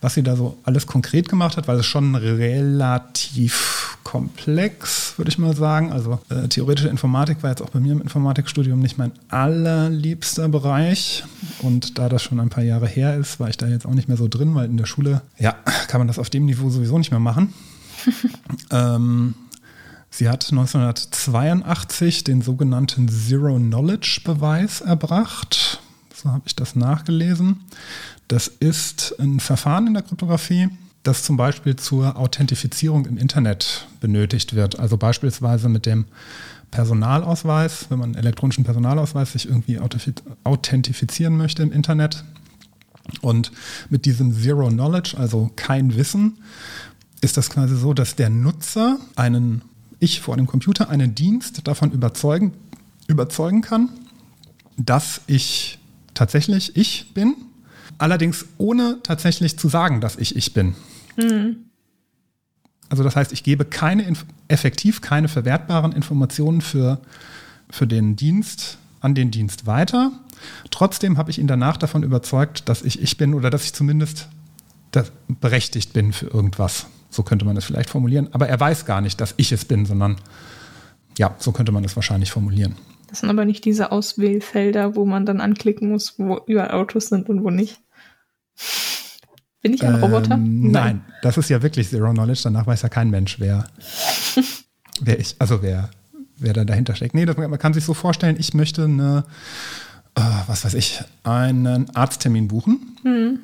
was sie da so alles konkret gemacht hat, weil es schon relativ komplex, würde ich mal sagen. Also äh, theoretische Informatik war jetzt auch bei mir im Informatikstudium nicht mein allerliebster Bereich. Und da das schon ein paar Jahre her ist, war ich da jetzt auch nicht mehr so drin, weil in der Schule, ja, kann man das auf dem Niveau sowieso nicht mehr machen. ähm, Sie hat 1982 den sogenannten Zero-Knowledge-Beweis erbracht. So habe ich das nachgelesen. Das ist ein Verfahren in der Kryptographie, das zum Beispiel zur Authentifizierung im Internet benötigt wird. Also beispielsweise mit dem Personalausweis, wenn man einen elektronischen Personalausweis sich irgendwie authentifizieren möchte im Internet. Und mit diesem Zero Knowledge, also kein Wissen, ist das quasi so, dass der Nutzer einen, ich vor dem Computer, einen Dienst davon überzeugen, überzeugen kann, dass ich tatsächlich ich bin Allerdings ohne tatsächlich zu sagen, dass ich ich bin. Mhm. Also das heißt, ich gebe keine effektiv keine verwertbaren Informationen für, für den Dienst an den Dienst weiter. Trotzdem habe ich ihn danach davon überzeugt, dass ich ich bin oder dass ich zumindest berechtigt bin für irgendwas. So könnte man es vielleicht formulieren. Aber er weiß gar nicht, dass ich es bin, sondern ja, so könnte man es wahrscheinlich formulieren. Das sind aber nicht diese Auswählfelder, wo man dann anklicken muss, wo überall Autos sind und wo nicht. Bin ich ein Roboter? Ähm, nein. nein. das ist ja wirklich Zero Knowledge. Danach weiß ja kein Mensch, wer, wer ich, also wer, wer da dahinter steckt. Nee, das, man kann sich so vorstellen, ich möchte eine, äh, was weiß ich, einen Arzttermin buchen. Mhm.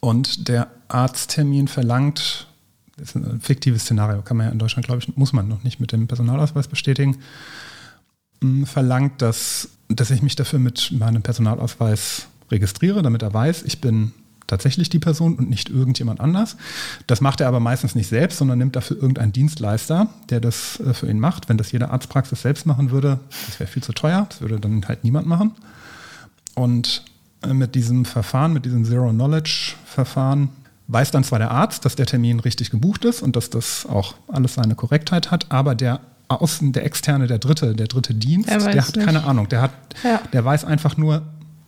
Und der Arzttermin verlangt, das ist ein fiktives Szenario, kann man ja in Deutschland, glaube ich, muss man noch nicht mit dem Personalausweis bestätigen, verlangt, dass, dass ich mich dafür mit meinem Personalausweis registriere, damit er weiß, ich bin tatsächlich die Person und nicht irgendjemand anders. Das macht er aber meistens nicht selbst, sondern nimmt dafür irgendeinen Dienstleister, der das äh, für ihn macht. Wenn das jede Arztpraxis selbst machen würde, das wäre viel zu teuer. Das würde dann halt niemand machen. Und äh, mit diesem Verfahren, mit diesem Zero-Knowledge-Verfahren, weiß dann zwar der Arzt, dass der Termin richtig gebucht ist und dass das auch alles seine Korrektheit hat, aber der Außen, der externe, der dritte, der dritte Dienst, der, der hat nicht. keine Ahnung. Der hat, ja. der weiß einfach nur,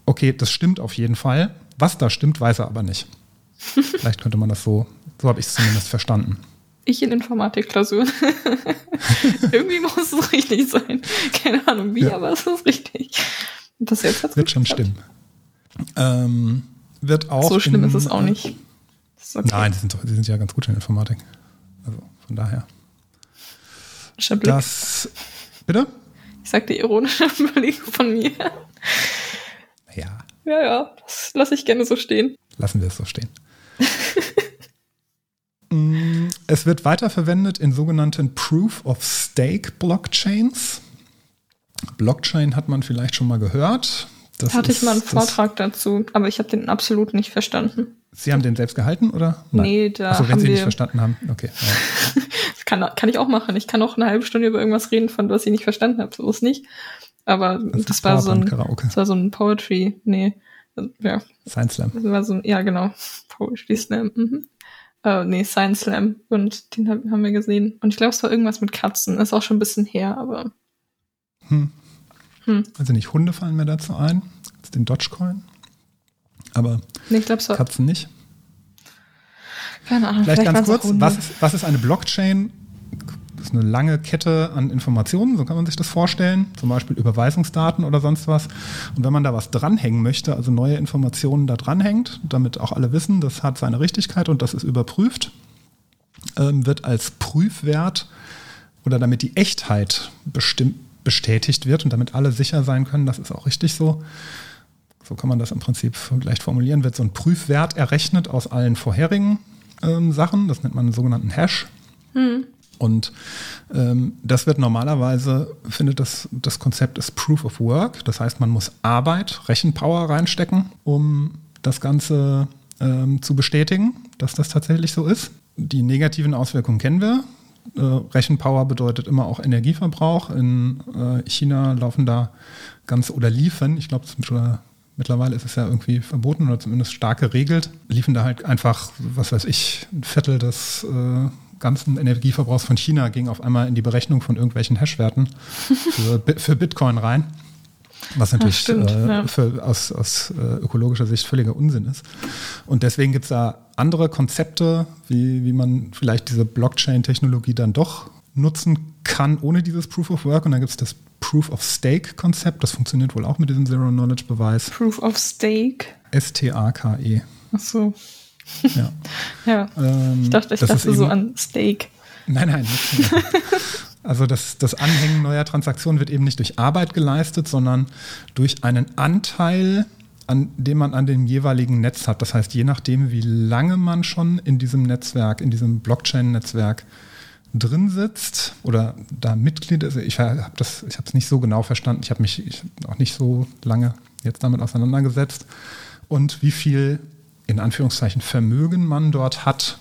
okay, das stimmt auf jeden Fall. Was da stimmt, weiß er aber nicht. Vielleicht könnte man das so, so habe ich es zumindest verstanden. Ich in Informatikklausuren. Irgendwie muss es richtig sein. Keine Ahnung wie, ja. aber es ist richtig. Das jetzt hat's wird schon stimmen. Ähm, wird auch so schlimm in, ist es auch nicht. Okay. Nein, die sind, die sind ja ganz gut in Informatik. Also von daher. Das. Bitte? Ich sagte ironische Überlegung von mir. Ja. Ja, ja, das lasse ich gerne so stehen. Lassen wir es so stehen. Mm, es wird weiterverwendet in sogenannten Proof of Stake Blockchains. Blockchain hat man vielleicht schon mal gehört. Das Hatte ich mal einen Vortrag dazu, aber ich habe den absolut nicht verstanden. Sie haben den selbst gehalten, oder? Nein. Nee, da Achso, wenn haben Sie wir nicht verstanden haben, okay. Ja. kann, kann ich auch machen. Ich kann auch eine halbe Stunde über irgendwas reden, von was ich nicht verstanden habe. So ist nicht. Aber das, das war so ein, das war so ein Poetry, nee, ja. Science Slam. Das war so ein, ja genau, Poetry Slam. Mhm. Uh, nee, Science Slam. Und den haben wir gesehen. Und ich glaube, es war irgendwas mit Katzen. Ist auch schon ein bisschen her, aber. Hm. Hm. Also nicht Hunde fallen mir dazu ein. Jetzt den Dogecoin. Aber nee, so Katzen nicht. Keine Ahnung. Vielleicht, vielleicht ganz kurz, was ist, was ist eine Blockchain? ist eine lange Kette an Informationen, so kann man sich das vorstellen, zum Beispiel Überweisungsdaten oder sonst was. Und wenn man da was dranhängen möchte, also neue Informationen da dranhängt, damit auch alle wissen, das hat seine Richtigkeit und das ist überprüft, ähm, wird als Prüfwert oder damit die Echtheit bestimmt, bestätigt wird und damit alle sicher sein können, das ist auch richtig so. So kann man das im Prinzip leicht formulieren, wird so ein Prüfwert errechnet aus allen vorherigen ähm, Sachen. Das nennt man einen sogenannten Hash. Hm. Und ähm, das wird normalerweise, findet das, das Konzept ist Proof of Work. Das heißt, man muss Arbeit, Rechenpower reinstecken, um das Ganze ähm, zu bestätigen, dass das tatsächlich so ist. Die negativen Auswirkungen kennen wir. Äh, Rechenpower bedeutet immer auch Energieverbrauch. In äh, China laufen da ganz oder liefen, ich glaube, mittlerweile ist es ja irgendwie verboten oder zumindest stark geregelt, liefen da halt einfach, was weiß ich, ein Viertel des äh, ganzen Energieverbrauchs von China ging auf einmal in die Berechnung von irgendwelchen Hashwerten für, für Bitcoin rein. Was natürlich stimmt, äh, ja. für, aus, aus äh, ökologischer Sicht völliger Unsinn ist. Und deswegen gibt es da andere Konzepte, wie, wie man vielleicht diese Blockchain-Technologie dann doch nutzen kann, ohne dieses Proof of Work. Und dann gibt es das Proof of Stake-Konzept. Das funktioniert wohl auch mit diesem Zero-Knowledge-Beweis. Proof of Stake. S-T-A-K-E. Achso. Ja. Ja. Ähm, Ich dachte, ich dachte so an Steak. Nein, nein. Also das, das Anhängen neuer Transaktionen wird eben nicht durch Arbeit geleistet, sondern durch einen Anteil, an dem man an dem jeweiligen Netz hat. Das heißt, je nachdem, wie lange man schon in diesem Netzwerk, in diesem Blockchain-Netzwerk drin sitzt oder da Mitglied ist. Ich habe das, ich habe es nicht so genau verstanden. Ich habe mich ich hab auch nicht so lange jetzt damit auseinandergesetzt. Und wie viel in Anführungszeichen Vermögen man dort hat,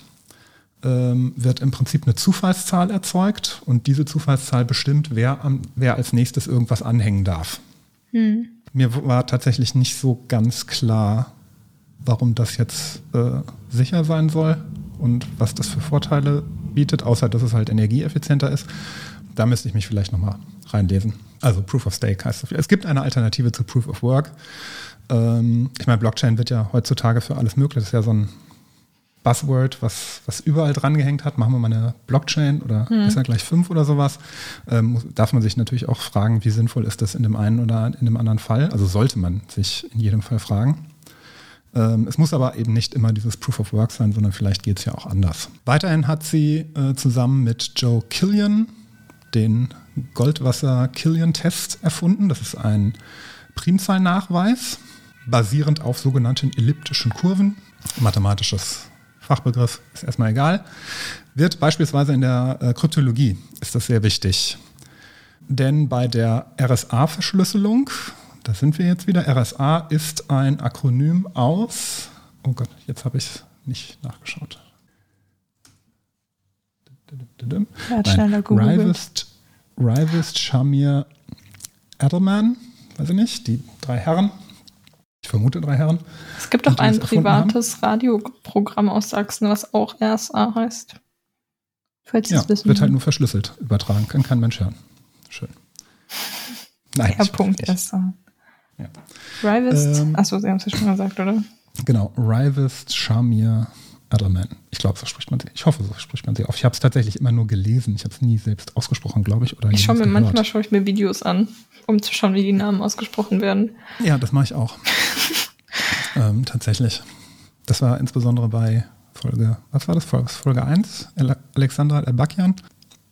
ähm, wird im Prinzip eine Zufallszahl erzeugt und diese Zufallszahl bestimmt, wer, am, wer als nächstes irgendwas anhängen darf. Mir war tatsächlich nicht so ganz klar, warum das jetzt äh, sicher sein soll und was das für Vorteile bietet, außer dass es halt energieeffizienter ist. Da müsste ich mich vielleicht nochmal reinlesen. Also Proof of Stake heißt so viel. Es gibt eine Alternative zu Proof of Work. Ähm, ich meine, Blockchain wird ja heutzutage für alles möglich. Das ist ja so ein Buzzword, was, was überall dran gehängt hat. Machen wir mal eine Blockchain oder ist ja gleich fünf oder sowas. Ähm, muss- darf man sich natürlich auch fragen, wie sinnvoll ist das in dem einen oder in dem anderen Fall. Also sollte man sich in jedem Fall fragen. Ähm, es muss aber eben nicht immer dieses Proof of Work sein, sondern vielleicht geht es ja auch anders. Weiterhin hat sie äh, zusammen mit Joe Killian den Goldwasser-Killian-Test erfunden. Das ist ein Primzahlnachweis, basierend auf sogenannten elliptischen Kurven. Mathematisches Fachbegriff ist erstmal egal. Wird beispielsweise in der äh, Kryptologie ist das sehr wichtig. Denn bei der RSA-Verschlüsselung, da sind wir jetzt wieder, RSA ist ein Akronym aus, oh Gott, jetzt habe ich es nicht nachgeschaut. Rivest, Rivest, Shamir, Edelman, weiß ich nicht, die drei Herren. Ich vermute drei Herren. Es gibt auch ein privates Radioprogramm aus Sachsen, was auch RSA heißt. Falls Ja, wissen. wird halt nur verschlüsselt übertragen, kann kein Mensch hören. Schön. Nein. R.SA. Ja. Rivest. Ähm, Achso, Sie haben es ja schon gesagt, oder? Genau, Rivest, Shamir, Edelman. Ich glaube, so spricht man sie. Ich hoffe, so spricht man sie auf. Ich habe es tatsächlich immer nur gelesen. Ich habe es nie selbst ausgesprochen, glaube ich. Oder Ich schaue mir jemals manchmal gehört. schaue ich mir Videos an, um zu schauen, wie die Namen ausgesprochen werden. Ja, das mache ich auch. ähm, tatsächlich. Das war insbesondere bei Folge, was war das? Folge, Folge 1, Ele- Alexandra Elbakian.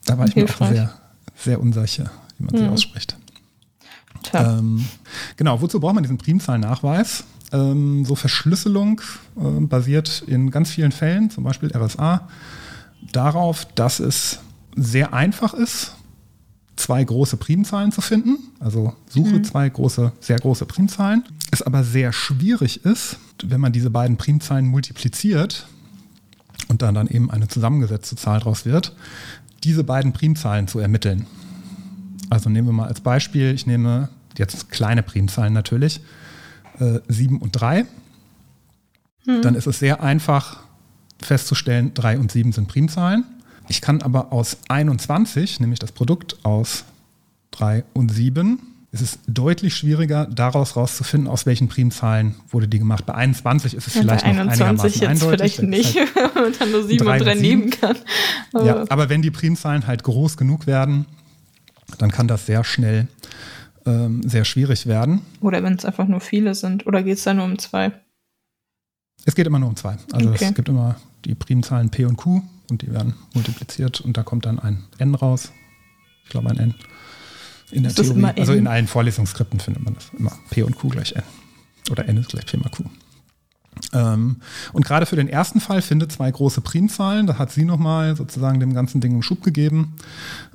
Da war ich mir auch Hilfreich. sehr, sehr unsicher, wie man sie Mhm. ausspricht. Ähm, genau, wozu braucht man diesen Primzahlnachweis? Ähm, so Verschlüsselung äh, basiert in ganz vielen Fällen, zum Beispiel RSA, darauf, dass es sehr einfach ist, zwei große Primzahlen zu finden. Also suche zwei große, sehr große Primzahlen. Es aber sehr schwierig ist, wenn man diese beiden Primzahlen multipliziert und dann, dann eben eine zusammengesetzte Zahl daraus wird, diese beiden Primzahlen zu ermitteln. Also nehmen wir mal als Beispiel, ich nehme jetzt kleine Primzahlen natürlich, äh, 7 und 3. Dann ist es sehr einfach festzustellen, 3 und 7 sind Primzahlen. Ich kann aber aus 21, nämlich das Produkt aus 3 und 7, ist es deutlich schwieriger, daraus rauszufinden, aus welchen Primzahlen wurde die gemacht. Bei 21 ist es Ja, vielleicht bei noch 21 einigermaßen jetzt eindeutig. vielleicht nicht, halt wenn man dann nur 7 drei und und 3 sieben. nehmen kann. Aber ja, aber wenn die Primzahlen halt groß genug werden, dann kann das sehr schnell ähm, sehr schwierig werden. Oder wenn es einfach nur viele sind. Oder geht es da nur um zwei? Es geht immer nur um zwei. Also Okay. es gibt immer die Primzahlen P und Q und die werden multipliziert und da kommt dann ein N raus. Ich glaube ein N. In der Ist das Theorie. Also in allen Vorlesungsskripten findet man das immer. P und Q gleich N. Oder N ist gleich P mal Q. Ähm, und gerade für den ersten Fall findet zwei große Primzahlen. Da hat sie nochmal sozusagen dem ganzen Ding einen Schub gegeben.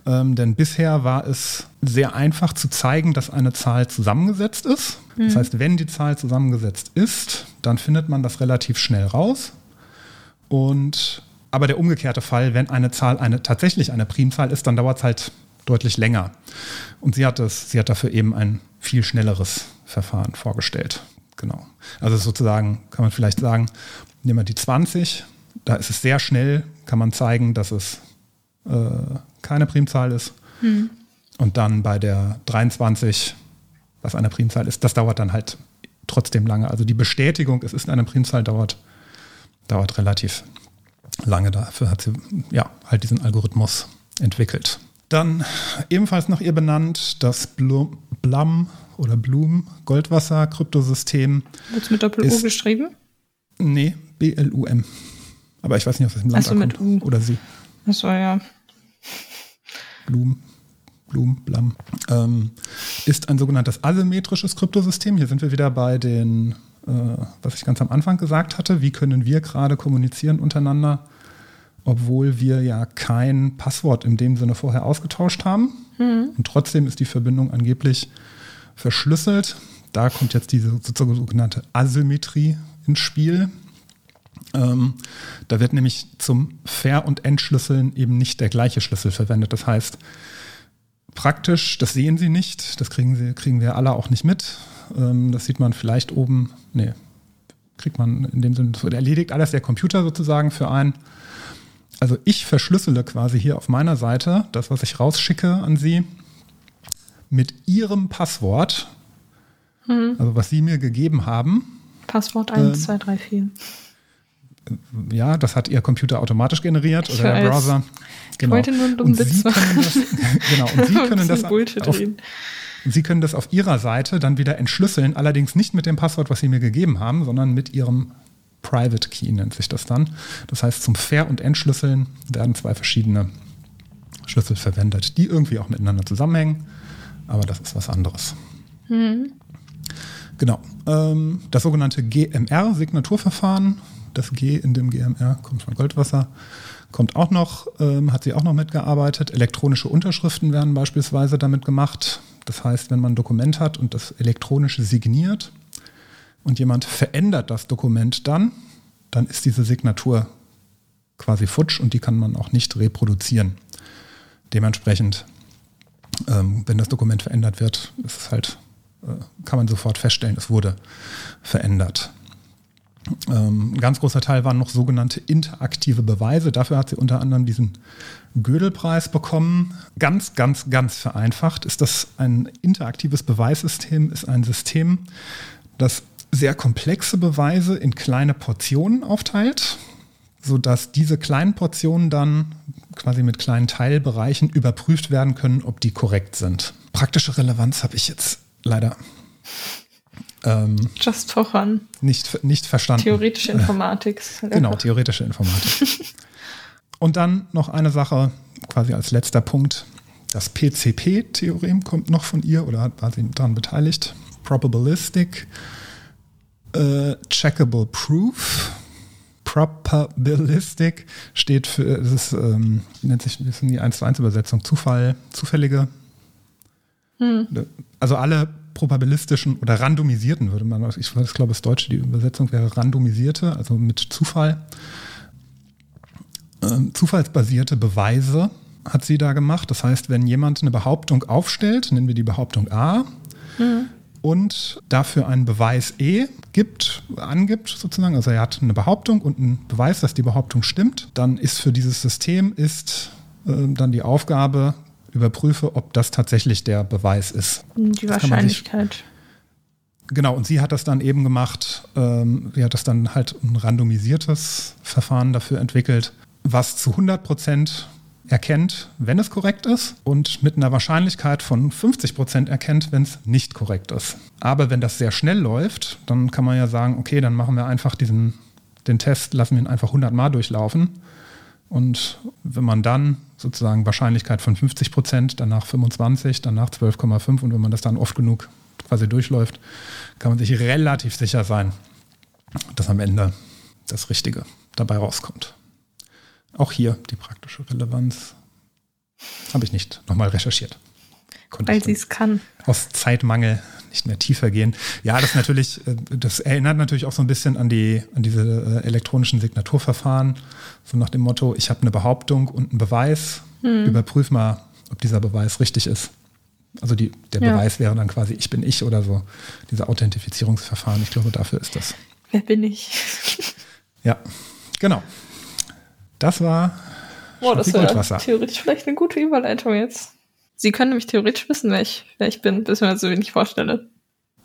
Ähm, denn bisher war es sehr einfach zu zeigen, dass eine Zahl zusammengesetzt ist. Das heißt, wenn die Zahl zusammengesetzt ist, dann findet man das relativ schnell raus. Und aber der umgekehrte Fall, wenn eine Zahl eine, tatsächlich eine Primzahl ist, dann dauert es halt deutlich länger. Und sie hat, es, sie hat dafür eben ein viel schnelleres Verfahren vorgestellt. Genau. Also sozusagen kann man vielleicht sagen, nehmen wir die 20, da ist es sehr schnell, kann man zeigen, dass es äh, keine Primzahl ist. Und dann bei der 23 was eine Primzahl ist. Das dauert dann halt trotzdem lange. Also die Bestätigung, es ist eine Primzahl, dauert, dauert relativ lange. Dafür hat sie ja halt diesen Algorithmus entwickelt. Dann ebenfalls nach ihr benannt das Blum, Blum oder Bloom Goldwasser Kryptosystem. Wird es mit Doppel-U geschrieben? Nee, B-L-U-M. Aber ich weiß nicht, ob das im Land mit kommt. U. Oder sie. Achso, ja. Blum, Blum, Blam, ähm, ist ein sogenanntes asymmetrisches Kryptosystem. Hier sind wir wieder bei den, äh, was ich ganz am Anfang gesagt hatte. Wie können wir gerade kommunizieren untereinander, obwohl wir ja kein Passwort in dem Sinne vorher ausgetauscht haben? Und trotzdem ist die Verbindung angeblich verschlüsselt. Da kommt jetzt diese sogenannte Asymmetrie ins Spiel. Ähm, da wird nämlich zum Ver- und Entschlüsseln eben nicht der gleiche Schlüssel verwendet. Das heißt, praktisch, das sehen Sie nicht, das kriegen, Sie, kriegen wir alle auch nicht mit. Ähm, das sieht man vielleicht oben, nee, kriegt man in dem Sinne, erledigt alles der Computer sozusagen für einen. Also ich verschlüssele quasi hier auf meiner Seite das, was ich rausschicke an Sie, mit Ihrem Passwort, also was Sie mir gegeben haben. Passwort Ähm, 1, 2, 3, 4. Ja, das hat Ihr Computer automatisch generiert Ich oder der weiß. Browser. Genau. wollte nur einen dummen Witz können das, genau, und Sie können das auf. Sie können das auf Ihrer Seite dann wieder entschlüsseln, allerdings nicht mit dem Passwort, was Sie mir gegeben haben, sondern mit Ihrem Private Key nennt sich das dann. Das heißt, zum Ver- und Entschlüsseln werden zwei verschiedene Schlüssel verwendet, die irgendwie auch miteinander zusammenhängen, aber das ist was anderes. Genau. Ähm, das sogenannte GMR-Signaturverfahren, das G in dem GMR kommt von Goldwasser, kommt auch noch, ähm, hat sie auch noch mitgearbeitet. Elektronische Unterschriften werden beispielsweise damit gemacht. Das heißt, wenn man ein Dokument hat und das elektronisch signiert und jemand verändert das Dokument dann, dann ist diese Signatur quasi futsch und die kann man auch nicht reproduzieren. Dementsprechend, ähm, wenn das Dokument verändert wird, ist es halt, äh, kann man sofort feststellen, es wurde verändert. Ähm, ein ganz großer Teil waren noch sogenannte interaktive Beweise. Dafür hat sie unter anderem diesen Gödelpreis bekommen. Ganz, ganz, ganz vereinfacht ist das ein interaktives Beweissystem, ist ein System, das sehr komplexe Beweise in kleine Portionen aufteilt, sodass diese kleinen Portionen dann quasi mit kleinen Teilbereichen überprüft werden können, ob die korrekt sind. Praktische Relevanz habe ich jetzt leider ähm, Just for fun. nicht, nicht verstanden. Theoretische Informatik. ist halt Genau, theoretische Informatik. Und dann noch eine Sache, quasi als letzter Punkt. Das PCP-Theorem kommt noch von ihr oder hat- war sie daran beteiligt. Probabilistic äh, Checkable Proof. Probabilistic steht für, das ist, ähm, wie nennt sich das die 1 zu 1 Übersetzung, Zufall, zufällige. Also alle probabilistischen oder randomisierten würde man, ich weiß, glaube das Deutsche, die Übersetzung wäre randomisierte, also mit Zufall. Ähm, zufallsbasierte Beweise hat sie da gemacht. Das heißt, wenn jemand eine Behauptung aufstellt, nennen wir die Behauptung A, und dafür einen Beweis E gibt, angibt sozusagen, also er hat eine Behauptung und einen Beweis, dass die Behauptung stimmt, dann ist für dieses System ist äh, dann die Aufgabe, überprüfe, ob das tatsächlich der Beweis ist. Die Das Wahrscheinlichkeit. Genau, und sie hat das dann eben gemacht, ähm, sie hat das dann halt ein randomisiertes Verfahren dafür entwickelt, was zu 100 Prozent erkennt, wenn es korrekt ist und mit einer Wahrscheinlichkeit von 50 Prozent erkennt, wenn es nicht korrekt ist. Aber wenn das sehr schnell läuft, dann kann man ja sagen, okay, dann machen wir einfach diesen, den Test, lassen wir ihn einfach 100 Mal durchlaufen. Und wenn man dann sozusagen Wahrscheinlichkeit von 50 Prozent, danach 25, danach 12,5 und wenn man das dann oft genug quasi durchläuft, kann man sich relativ sicher sein, dass am Ende das Richtige dabei rauskommt. Auch hier die praktische Relevanz habe ich nicht nochmal recherchiert. Konnte Weil sie es kann. aus Zeitmangel nicht mehr tiefer gehen. Ja, das natürlich, äh, das erinnert natürlich auch so ein bisschen an die, an diese äh, elektronischen Signaturverfahren. So nach dem Motto, ich habe eine Behauptung und einen Beweis, überprüf mal, ob dieser Beweis richtig ist. Also die, der Ja. Beweis wäre dann quasi, ich bin ich oder so, diese Authentifizierungsverfahren. Ich glaube, dafür ist das. Wer bin ich? Ja, genau. Das war Boah, das wäre theoretisch vielleicht eine gute Überleitung jetzt. Sie können nämlich theoretisch wissen, wer ich, wer ich bin, bis man das so wenig vorstelle.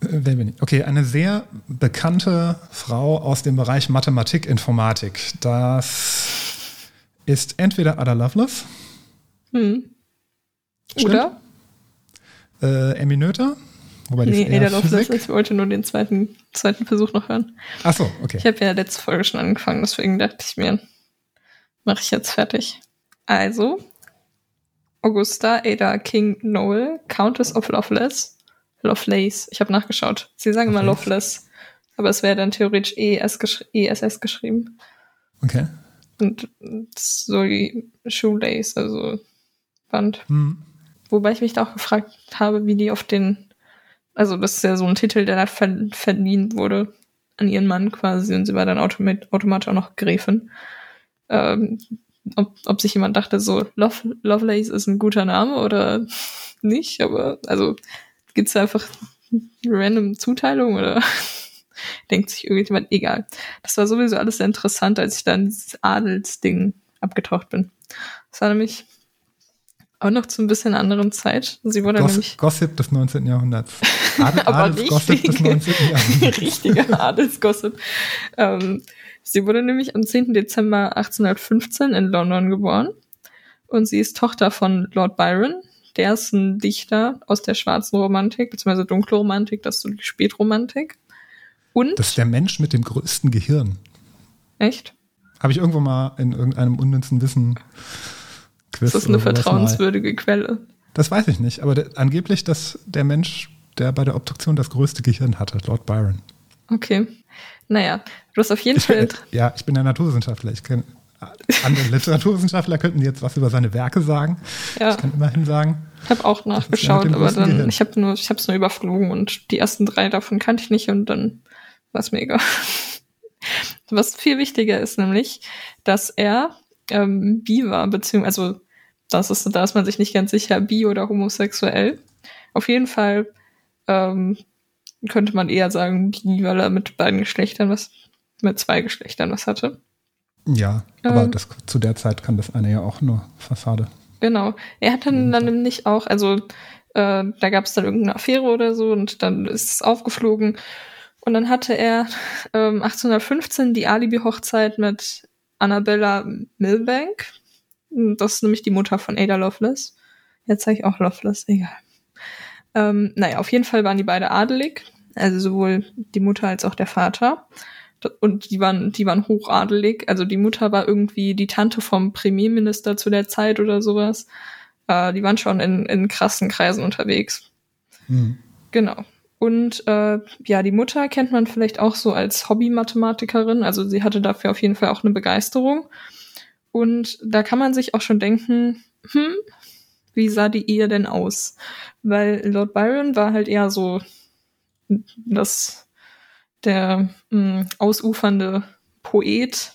Äh, wer bin ich? Okay, eine sehr bekannte Frau aus dem Bereich Mathematik, Informatik. Das ist entweder Ada Lovelace. Hm. Oder? Äh, Emmy Noether. Wobei nee, Ada Lovelace, ich wollte nur den zweiten, zweiten Versuch noch hören. Ach so, okay. Ich habe ja letzte Folge schon angefangen, deswegen dachte ich mir, mache ich jetzt fertig. Also, Augusta Ada King Noel, Countess of Loveless. Lovelace. Ich habe nachgeschaut. Sie sagen immer Loveless. Aber es wäre dann theoretisch ES geschri ESS geschrieben. Okay. Und so wie Shoelace, also Band. Hm. Wobei ich mich da auch gefragt habe, wie die auf den, also das ist ja so ein Titel, der da ver verliehen wurde an ihren Mann quasi und sie war dann automat automatisch auch noch Gräfin. Ähm, ob, ob sich jemand dachte, so Love, Lovelace ist ein guter Name oder nicht, aber also gibt's da einfach random Zuteilung oder denkt sich irgendjemand, egal. Das war sowieso alles sehr interessant, als ich dann dieses Adelsding abgetaucht bin. Das war nämlich auch noch zu ein bisschen anderen Zeit. Sie wurde Goss nämlich Gossip des 19. Jahrhunderts. Adel, Aber Adelsgossip des 19. Jahrhunderts. Richtiger Adelsgossip. Ähm, sie wurde nämlich am 10. Dezember 1815 in London geboren und sie ist Tochter von Lord Byron. Der ist ein Dichter aus der schwarzen Romantik, beziehungsweise dunkle Romantik, das ist so die Spätromantik. Und das ist der Mensch mit dem größten Gehirn. Echt? Habe ich irgendwo mal in irgendeinem unnützen Wissen Quiz. Ist das eine vertrauenswürdige mal. Quelle? Das weiß ich nicht, aber der, angeblich, dass der Mensch, der bei der Obduktion das größte Gehirn hatte, Lord Byron. Okay. Naja, du hast auf jeden Fall. Ja, ich bin ja Naturwissenschaftler. Ich kenne andere Literaturwissenschaftler könnten jetzt was über seine Werke sagen. Ja. Ich kann immerhin sagen. Ich habe auch nachgeschaut, aber dann Gehirn. ich habe nur, ich habe es nur überflogen und die ersten drei davon kannte ich nicht und dann war es mega. Was viel wichtiger ist nämlich, dass er ähm, bi war, beziehungsweise also das ist, da ist man sich nicht ganz sicher, bi oder homosexuell. Auf jeden Fall ähm, könnte man eher sagen, weil er mit beiden Geschlechtern was, mit zwei Geschlechtern was hatte. Ja, aber ähm, das, zu der Zeit kann das eine ja auch nur Fassade. Genau. Er hat dann, dann nämlich auch, also äh, da gab es dann irgendeine Affäre oder so und dann ist es aufgeflogen. Und dann hatte er ähm, 1815 die Alibi-Hochzeit mit Annabella Milbank. Das ist nämlich die Mutter von Ada Lovelace. Jetzt sage ich auch Lovelace, egal. Ähm, naja, auf jeden Fall waren die beide adelig. Also sowohl die Mutter als auch der Vater und die waren, die waren hochadelig. Also die Mutter war irgendwie die Tante vom Premierminister zu der Zeit oder sowas. Äh, die waren schon in, in krassen Kreisen unterwegs. Mhm. Genau. Und äh, ja, die Mutter kennt man vielleicht auch so als Hobby-Mathematikerin. Also sie hatte dafür auf jeden Fall auch eine Begeisterung. Und da kann man sich auch schon denken, hm, wie sah die Ehe denn aus? Weil Lord Byron war halt eher so das der mh, hm, ausufernde Poet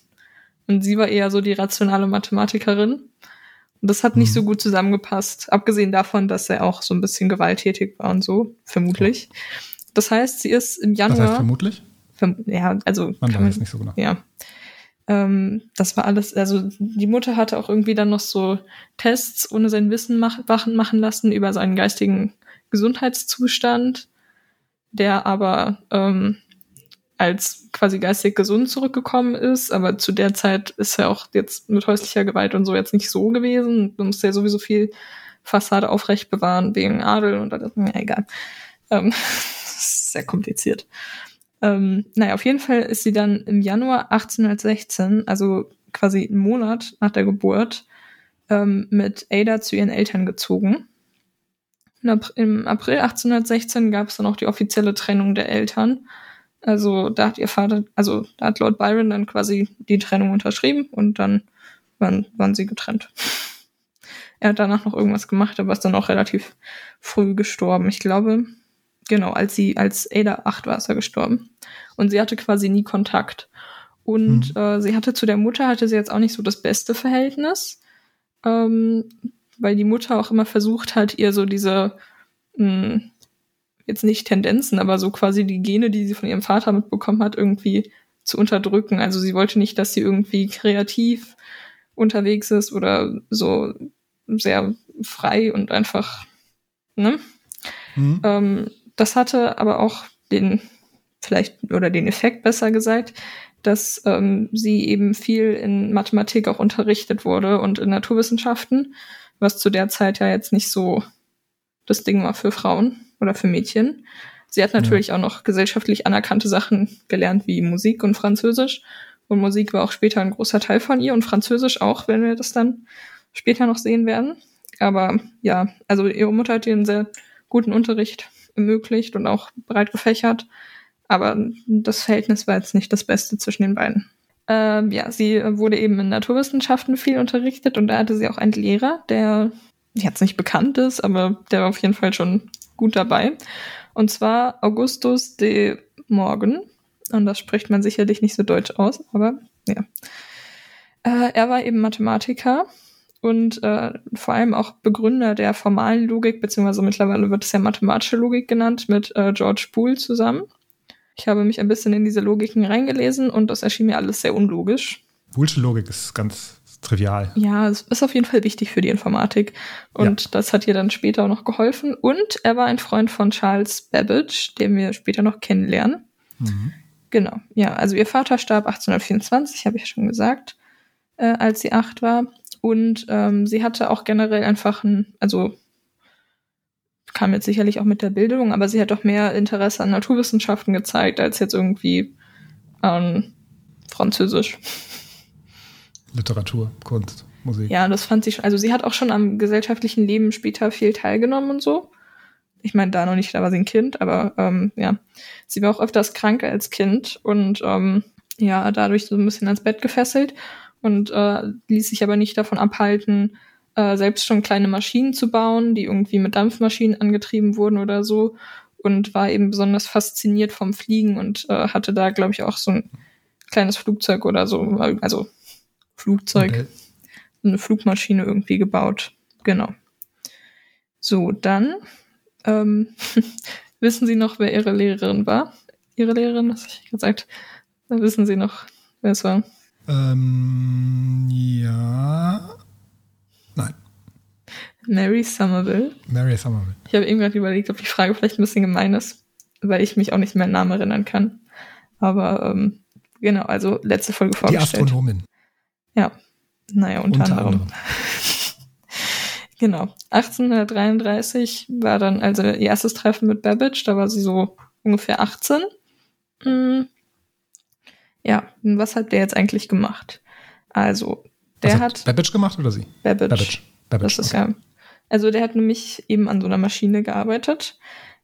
und sie war eher so die rationale Mathematikerin. Und das hat mhm. nicht so gut zusammengepasst, abgesehen davon, dass er auch so ein bisschen gewalttätig war und so, vermutlich. Das heißt, sie ist im Januar. Das heißt vermutlich? Verm ja, also. Man weiß nicht so genau. Ja. Ähm, das war alles, also die Mutter hatte auch irgendwie dann noch so Tests ohne sein Wissen mach, machen lassen über seinen geistigen Gesundheitszustand, der aber ähm, als quasi geistig gesund zurückgekommen ist, aber zu der Zeit ist er auch jetzt mit häuslicher Gewalt und so jetzt nicht so gewesen. Da musste ja sowieso viel Fassade aufrecht bewahren wegen Adel und alles. Ja, egal. Ähm, sehr kompliziert. Ähm, naja, auf jeden Fall ist sie dann im Januar 1816, also quasi einen Monat nach der Geburt, ähm, mit Ada zu ihren Eltern gezogen. Im April 1816 gab es dann auch die offizielle Trennung der Eltern. Also da hat ihr Vater, also da hat Lord Byron dann quasi die Trennung unterschrieben und dann waren, waren sie getrennt. Er hat danach noch irgendwas gemacht, aber ist dann auch relativ früh gestorben. Ich glaube, genau, als sie, als Ada acht war, ist er gestorben. Und sie hatte quasi nie Kontakt. Und mhm. äh, sie hatte zu der Mutter, hatte sie jetzt auch nicht so das beste Verhältnis, ähm, weil die Mutter auch immer versucht hat, ihr so diese mh, hm, jetzt nicht Tendenzen, aber so quasi die Gene, die sie von ihrem Vater mitbekommen hat, irgendwie zu unterdrücken. Also sie wollte nicht, dass sie irgendwie kreativ unterwegs ist oder so sehr frei und einfach Ne? Mhm. Ähm, das hatte aber auch den, vielleicht, oder den Effekt besser gesagt, dass ähm, sie eben viel in Mathematik auch unterrichtet wurde und in Naturwissenschaften, was zu der Zeit ja jetzt nicht so das Ding war für Frauen oder für Mädchen. Sie hat natürlich ja. auch noch gesellschaftlich anerkannte Sachen gelernt, wie Musik und Französisch. Und Musik war auch später ein großer Teil von ihr und Französisch auch, wenn wir das dann später noch sehen werden. Aber ja, also ihre Mutter hat ihr einen sehr guten Unterricht ermöglicht und auch breit gefächert. Aber das Verhältnis war jetzt nicht das Beste zwischen den beiden. Ähm, ja, sie wurde eben in Naturwissenschaften viel unterrichtet und da hatte sie auch einen Lehrer, der jetzt nicht bekannt ist, aber der war auf jeden Fall schon gut dabei. Und zwar Augustus de Morgan. Und das spricht man sicherlich nicht so deutsch aus, aber ja. Äh, er war eben Mathematiker und äh, vor allem auch Begründer der formalen Logik, beziehungsweise mittlerweile wird es ja mathematische Logik genannt, mit äh, George Boole zusammen. Ich habe mich ein bisschen in diese Logiken reingelesen und das erschien mir alles sehr unlogisch. Boolsche Logik ist ganz trivial. Ja, es ist auf jeden Fall wichtig für die Informatik und ja. das hat ihr dann später auch noch geholfen. Und er war ein Freund von Charles Babbage, den wir später noch kennenlernen. Mhm. Genau, ja, also ihr Vater starb 1824, habe ich schon gesagt, äh, als sie acht war. Und ähm, sie hatte auch generell einfach ein, also kam jetzt sicherlich auch mit der Bildung, aber sie hat doch mehr Interesse an Naturwissenschaften gezeigt, als jetzt irgendwie an Französisch. Literatur, Kunst, Musik. Ja, das fand sie schon. Also sie hat auch schon am gesellschaftlichen Leben später viel teilgenommen und so. Ich meine, da noch nicht, da war sie ein Kind, aber ähm, ja. Sie war auch öfters krank als Kind und ähm, ja, dadurch so ein bisschen ans Bett gefesselt und äh, ließ sich aber nicht davon abhalten, äh, selbst schon kleine Maschinen zu bauen, die irgendwie mit Dampfmaschinen angetrieben wurden oder so und war eben besonders fasziniert vom Fliegen und äh, hatte da, glaube ich, auch so ein kleines Flugzeug oder so, also Flugzeug, okay. eine Flugmaschine irgendwie gebaut. Genau. So, dann ähm, wissen Sie noch, wer Ihre Lehrerin war? Ihre Lehrerin, das habe ich gesagt. Dann wissen Sie noch, wer es war. Ähm, ja. Mary Somerville. Mary Somerville. Ich habe eben gerade überlegt, ob die Frage vielleicht ein bisschen gemein ist, weil ich mich auch nicht mehr an Namen erinnern kann. Aber ähm, genau, also letzte Folge vorgestellt. Die Astronomin. Ja, naja, unter, unter anderem. anderem. genau. 1833 war dann also ihr erstes Treffen mit Babbage, da war sie so ungefähr 18. Hm. Ja, was hat der jetzt eigentlich gemacht? Also, der was hat, hat Babbage gemacht oder sie? Babbage. Babbage. Babbage. Das ist okay. ja. Also der hat nämlich eben an so einer Maschine gearbeitet.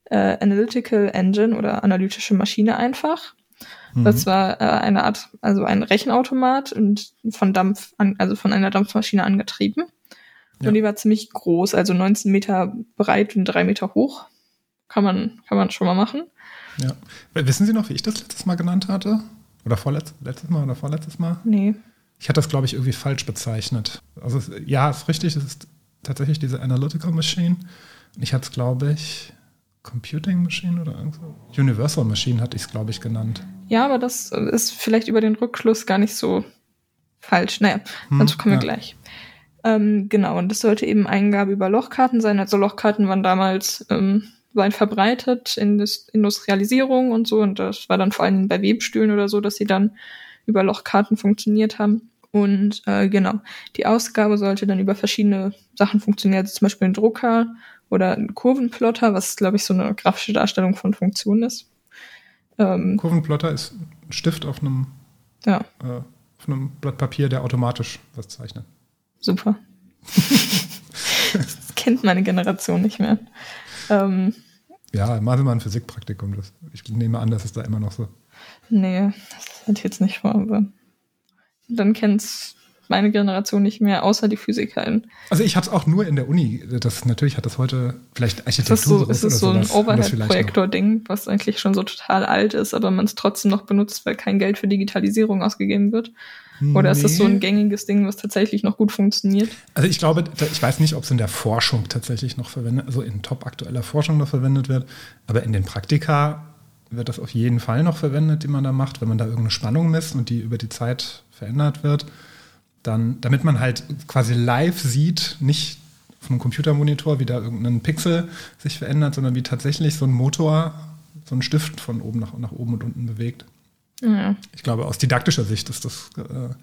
Äh, Analytical Engine oder analytische Maschine einfach. Mhm. Das war äh, eine Art, also ein Rechenautomat und von Dampf, an, also von einer Dampfmaschine angetrieben. Ja. Und die war ziemlich groß, also 19 Meter breit und 3 Meter hoch. Kann man, kann man schon mal machen. Ja. Wissen Sie noch, wie ich das letztes Mal genannt hatte? Oder vorletztes letztes Mal oder vorletztes Mal? Nee. Ich hatte das, glaube ich, irgendwie falsch bezeichnet. Also ja, ist richtig, es ist tatsächlich diese Analytical Machine. Und ich hatte es, glaube ich, Computing Machine oder so. Universal Machine hatte ich es, glaube ich, genannt. Ja, aber das ist vielleicht über den Rückschluss gar nicht so falsch. Naja, hm, dazu kommen wir gleich. Ähm, genau, und das sollte eben Eingabe über Lochkarten sein. Also Lochkarten waren damals ähm, weit verbreitet in der Industrialisierung und so. Und das war dann vor allem bei Webstühlen oder so, dass sie dann über Lochkarten funktioniert haben. Und äh, genau, die Ausgabe sollte dann über verschiedene Sachen funktionieren, also zum Beispiel ein Drucker oder ein Kurvenplotter, was glaube ich so eine grafische Darstellung von Funktionen ist. Ähm, Kurvenplotter ist ein Stift auf einem, ja. äh, auf einem Blatt Papier, der automatisch was zeichnet. Super. das kennt meine Generation nicht mehr. Ähm, ja, Sie mal ein Physikpraktikum. Das, ich nehme an, das ist da immer noch so. Nee, das hätte ich jetzt nicht vor, aber dann kennt's meine Generation nicht mehr, außer die Physiker. Also ich habe es auch nur in der Uni. Das natürlich hat das heute vielleicht Architektur. Ist so, ist es so ein Overhead-Projektor-Ding, was eigentlich schon so total alt ist, aber man es trotzdem noch benutzt, weil kein Geld für Digitalisierung ausgegeben wird. Oder nee. ist das so ein gängiges Ding, was tatsächlich noch gut funktioniert? Also ich glaube, ich weiß nicht, ob es in der Forschung tatsächlich noch verwendet, also in top aktueller Forschung noch verwendet wird, aber in den Praktika wird das auf jeden Fall noch verwendet, die man da macht, wenn man da irgendeine Spannung misst und die über die Zeit verändert wird. Dann, damit man halt quasi live sieht, nicht auf einem Computermonitor, wie da irgendein Pixel sich verändert, sondern wie tatsächlich so ein Motor, so ein Stift von oben nach, nach oben und unten bewegt. Ja. Ich glaube, aus didaktischer Sicht ist das äh,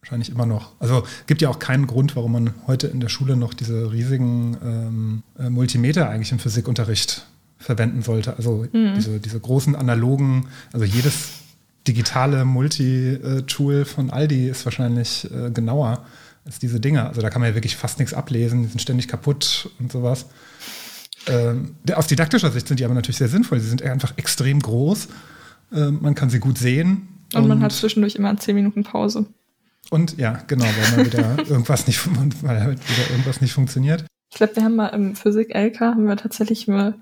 wahrscheinlich immer noch. Also gibt ja auch keinen Grund, warum man heute in der Schule noch diese riesigen ähm, äh, Multimeter eigentlich im Physikunterricht verwenden sollte. Also diese, diese großen analogen, also jedes digitale Multi-Tool von Aldi ist wahrscheinlich äh, genauer als diese Dinger. Also da kann man ja wirklich fast nichts ablesen, die sind ständig kaputt und sowas. Ähm, aus didaktischer Sicht sind die aber natürlich sehr sinnvoll. Sie sind einfach extrem groß. Ähm, man kann sie gut sehen. Und man hat zwischendurch immer 10 Minuten Pause. Und ja, genau, weil mal wieder irgendwas nicht, weil halt wieder irgendwas nicht funktioniert. Ich glaube, wir haben mal im Physik-LK haben wir tatsächlich mal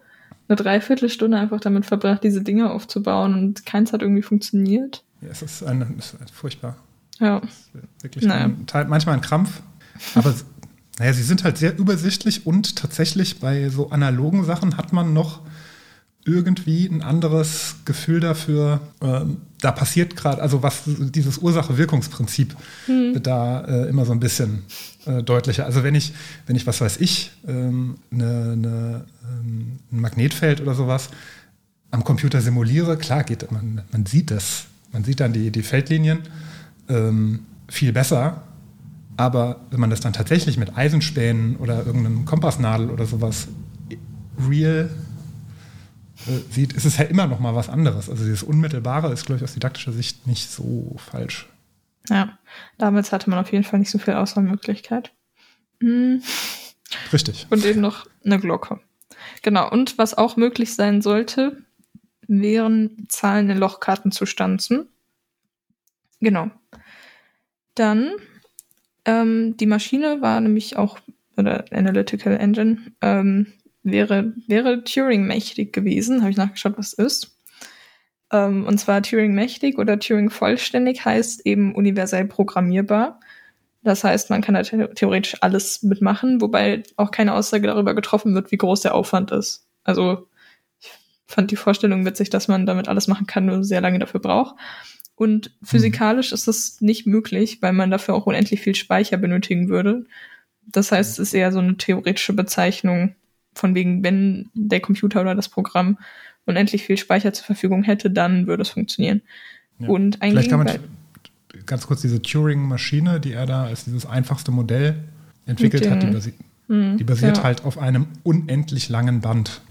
eine Dreiviertelstunde einfach damit verbracht, diese Dinge aufzubauen und keins hat irgendwie funktioniert. Ja, es ist, ein, es ist furchtbar. Ja. Wirklich Naja. ein, manchmal ein Krampf. Aber naja, sie sind halt sehr übersichtlich und tatsächlich bei so analogen Sachen hat man noch irgendwie ein anderes Gefühl dafür, ähm, da passiert gerade, also was dieses Ursache-Wirkungsprinzip wird da äh, immer so ein bisschen äh, deutlicher. Also wenn ich, wenn ich, was weiß ich, ähm, eine, eine, ähm, ein Magnetfeld oder sowas am Computer simuliere, klar geht, man, man sieht das, man sieht dann die, die Feldlinien ähm, viel besser, aber wenn man das dann tatsächlich mit Eisenspänen oder irgendeinem Kompassnadel oder sowas real äh, sieht, ist es ja immer noch mal was anderes. Also dieses Unmittelbare ist, glaube ich, aus didaktischer Sicht nicht so falsch. Ja. Damals hatte man auf jeden Fall nicht so viel Auswahlmöglichkeit. Hm. Richtig. Und eben noch eine Glocke. Genau. Und was auch möglich sein sollte, wären Zahlen in Lochkarten zu stanzen. Genau. Dann, ähm, die Maschine war nämlich auch, oder Analytical Engine, ähm, wäre, wäre Turing mächtig gewesen. Habe ich nachgeschaut, was ist. Ähm, und zwar Turing mächtig oder Turing vollständig heißt eben universell programmierbar. Das heißt, man kann da the- theoretisch alles mitmachen, wobei auch keine Aussage darüber getroffen wird, wie groß der Aufwand ist. Also ich fand die Vorstellung witzig, dass man damit alles machen kann, nur sehr lange dafür braucht. Und physikalisch ist das nicht möglich, weil man dafür auch unendlich viel Speicher benötigen würde. Das heißt, es ist eher so eine theoretische Bezeichnung von wegen, wenn der Computer oder das Programm unendlich viel Speicher zur Verfügung hätte, dann würde es funktionieren. Ja. Und ein Vielleicht kann man ganz kurz diese Turing-Maschine, die er da als dieses einfachste Modell entwickelt Mit hat, die, den- basi Hm, die basiert ja. halt auf einem unendlich langen Band,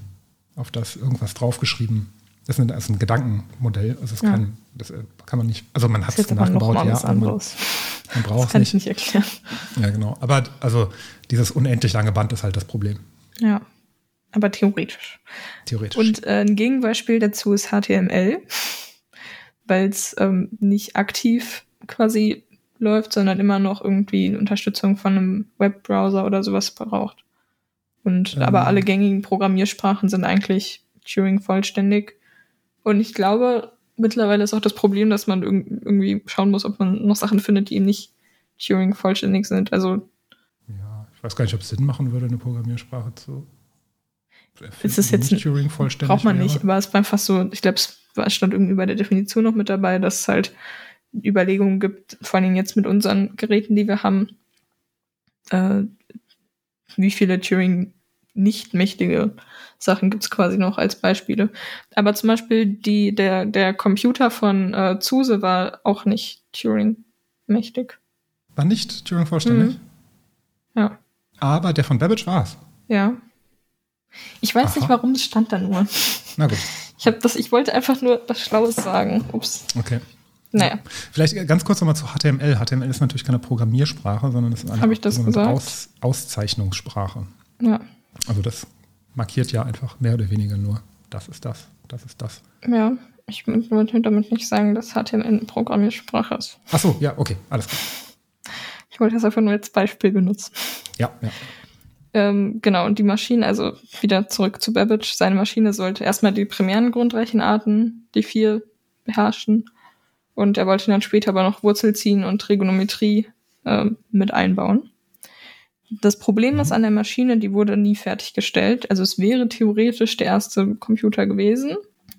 auf das irgendwas draufgeschrieben. Das ist ein, das ist ein Gedankenmodell. Also es Ja. kann, das äh, kann man nicht, also man hat Das es nachgebaut, ja, man, man Das braucht es kann ich nicht. nicht erklären. Ja, genau. Aber also dieses unendlich lange Band ist halt das Problem, Ja, aber theoretisch. theoretisch. Und äh, ein Gegenbeispiel dazu ist HTML, weil es ähm, nicht aktiv quasi läuft, sondern immer noch irgendwie Unterstützung von einem Webbrowser oder sowas braucht. Und Ähm. aber alle gängigen Programmiersprachen sind eigentlich Turing vollständig. Und ich glaube, mittlerweile ist auch das Problem, dass man irg irgendwie schauen muss, ob man noch Sachen findet, die eben nicht Turing vollständig sind. Also ja, ich weiß gar nicht, ob es Sinn machen würde, eine Programmiersprache zu. Es ist die jetzt nicht Turing vollständig braucht man wäre. nicht, aber es war einfach so, ich glaube, es stand irgendwie bei der Definition noch mit dabei, dass es halt Überlegungen gibt, vor allem jetzt mit unseren Geräten, die wir haben, äh, wie viele Turing nicht mächtige Sachen gibt's quasi noch als Beispiele. Aber zum Beispiel die, der, der Computer von äh, Zuse war auch nicht Turing mächtig. War nicht Turing vollständig. Mhm. Ja. Aber der von Babbage war es. Ja. Ich weiß Aha. nicht, warum es stand da nur. Na gut, Ich das, ich wollte einfach nur was Schlaues sagen. Ups. okay. Naja. Vielleicht ganz kurz nochmal zu HTML. HTML ist natürlich keine Programmiersprache, sondern es ist eine sogenannte? Aus, Auszeichnungssprache. Ja. Also das markiert ja einfach mehr oder weniger nur, das ist das, das ist das. Ja. Ich wollte damit nicht sagen, dass HTML eine Programmiersprache ist. Ach so, ja, okay, alles klar. Ich wollte das einfach nur als Beispiel benutzen. Ja, ja. Ähm, genau, und die Maschine, also wieder zurück zu Babbage, seine Maschine sollte erstmal die primären Grundrechenarten, die vier, beherrschen. Und er wollte dann später aber noch Wurzel ziehen und Trigonometrie ähm, mit einbauen. Das Problem ist an der Maschine, die wurde nie fertiggestellt. Also es wäre theoretisch der erste Computer gewesen.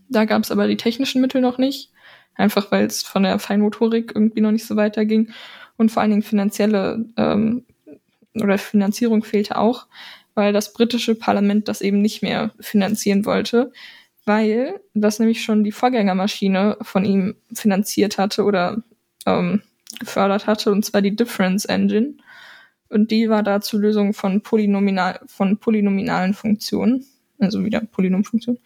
Da gab es aber die technischen Mittel noch nicht. Einfach weil es von der Feinmotorik irgendwie noch nicht so weiterging. Und vor allen Dingen finanzielle ähm, oder Finanzierung fehlte auch, weil das britische Parlament das eben nicht mehr finanzieren wollte, weil das nämlich schon die Vorgängermaschine von ihm finanziert hatte oder ähm, gefördert hatte, und zwar die Difference Engine. Und die war da zur Lösung von, Polynominal, von polynominalen Funktionen, also wieder Polynomfunktionen.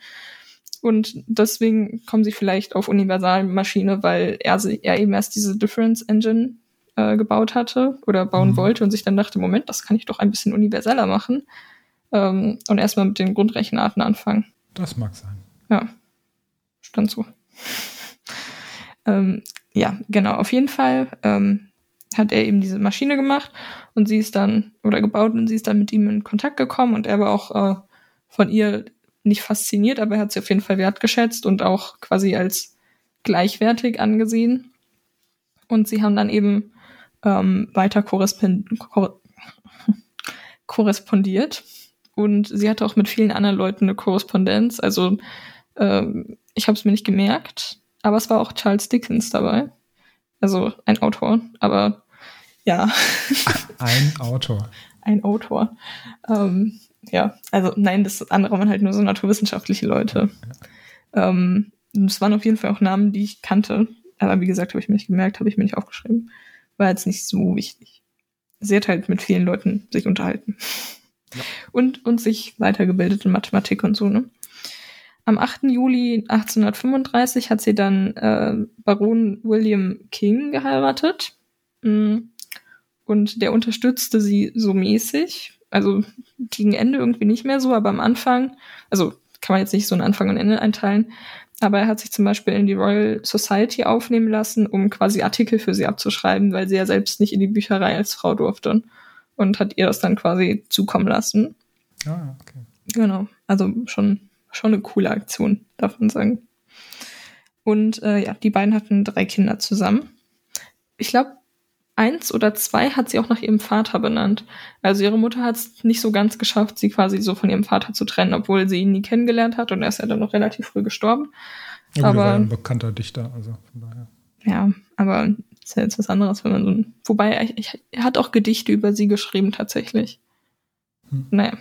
Und deswegen kommen sie vielleicht auf Universalmaschine, weil er, er eben erst diese Difference Engine äh, gebaut hatte oder bauen mhm. wollte und sich dann dachte, Moment, das kann ich doch ein bisschen universeller machen. Ähm, und erstmal mit den Grundrechenarten anfangen. Das mag sein. Ja, stand so. ähm, ja, genau, auf jeden Fall ähm, hat er eben diese Maschine gemacht und sie ist dann, oder gebaut und sie ist dann mit ihm in Kontakt gekommen und er war auch äh, von ihr nicht fasziniert, aber er hat sie auf jeden Fall wertgeschätzt und auch quasi als gleichwertig angesehen. Und sie haben dann eben ähm, weiter korrespond korrespondiert. Und sie hatte auch mit vielen anderen Leuten eine Korrespondenz. Also ähm, ich habe es mir nicht gemerkt, aber es war auch Charles Dickens dabei. Also ein Autor, aber ja. Ein Autor. ein Autor. Ähm, ja, also nein, das andere waren halt nur so naturwissenschaftliche Leute. Ja. Ähm, es waren auf jeden Fall auch Namen, die ich kannte. Aber wie gesagt, habe ich mir nicht gemerkt, habe ich mir nicht aufgeschrieben. War jetzt nicht so wichtig. Sie hat halt mit vielen Leuten sich unterhalten. Ja. Und, und sich weitergebildet in Mathematik und so, ne? Am 8. Juli 1835 hat sie dann äh, Baron William King geheiratet. Mm. Und der unterstützte sie so mäßig, also gegen Ende irgendwie nicht mehr so, aber am Anfang, also kann man jetzt nicht so einen Anfang und Ende einteilen, aber er hat sich zum Beispiel in die Royal Society aufnehmen lassen, um quasi Artikel für sie abzuschreiben, weil sie ja selbst nicht in die Bücherei als Frau durfte und hat ihr das dann quasi zukommen lassen. Ah, okay. Genau, also schon, schon eine coole Aktion, darf man sagen. Und äh, ja, die beiden hatten drei Kinder zusammen. Ich glaube, eins oder zwei hat sie auch nach ihrem Vater benannt. Also ihre Mutter hat es nicht so ganz geschafft, sie quasi so von ihrem Vater zu trennen, obwohl sie ihn nie kennengelernt hat und er ist ja dann noch relativ früh gestorben. Ja, aber war ein bekannter Dichter, also von daher. Ja, aber ist ja jetzt was anderes, wenn man so ein. Wobei, er hat auch Gedichte über sie geschrieben, tatsächlich. Hm. Naja.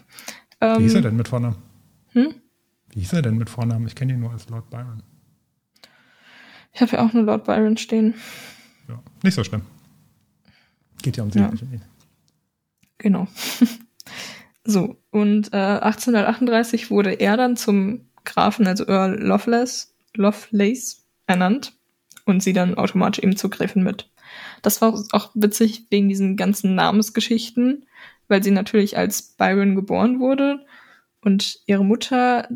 Ähm, Wie hieß er denn mit Vornamen? Hm? Wie hieß er denn mit Vornamen? Ich kenne ihn nur als Lord Byron. Ich habe ja auch nur Lord Byron stehen. Ja, nicht so schlimm. Geht ja um sie, ja. Genau. so, und äh, 1838 wurde er dann zum Grafen, also Earl Lovelace, Lovelace ernannt und sie dann automatisch eben zur Gräfin mit. Das war auch witzig wegen diesen ganzen Namensgeschichten, weil sie natürlich als Byron geboren wurde und ihre Mutter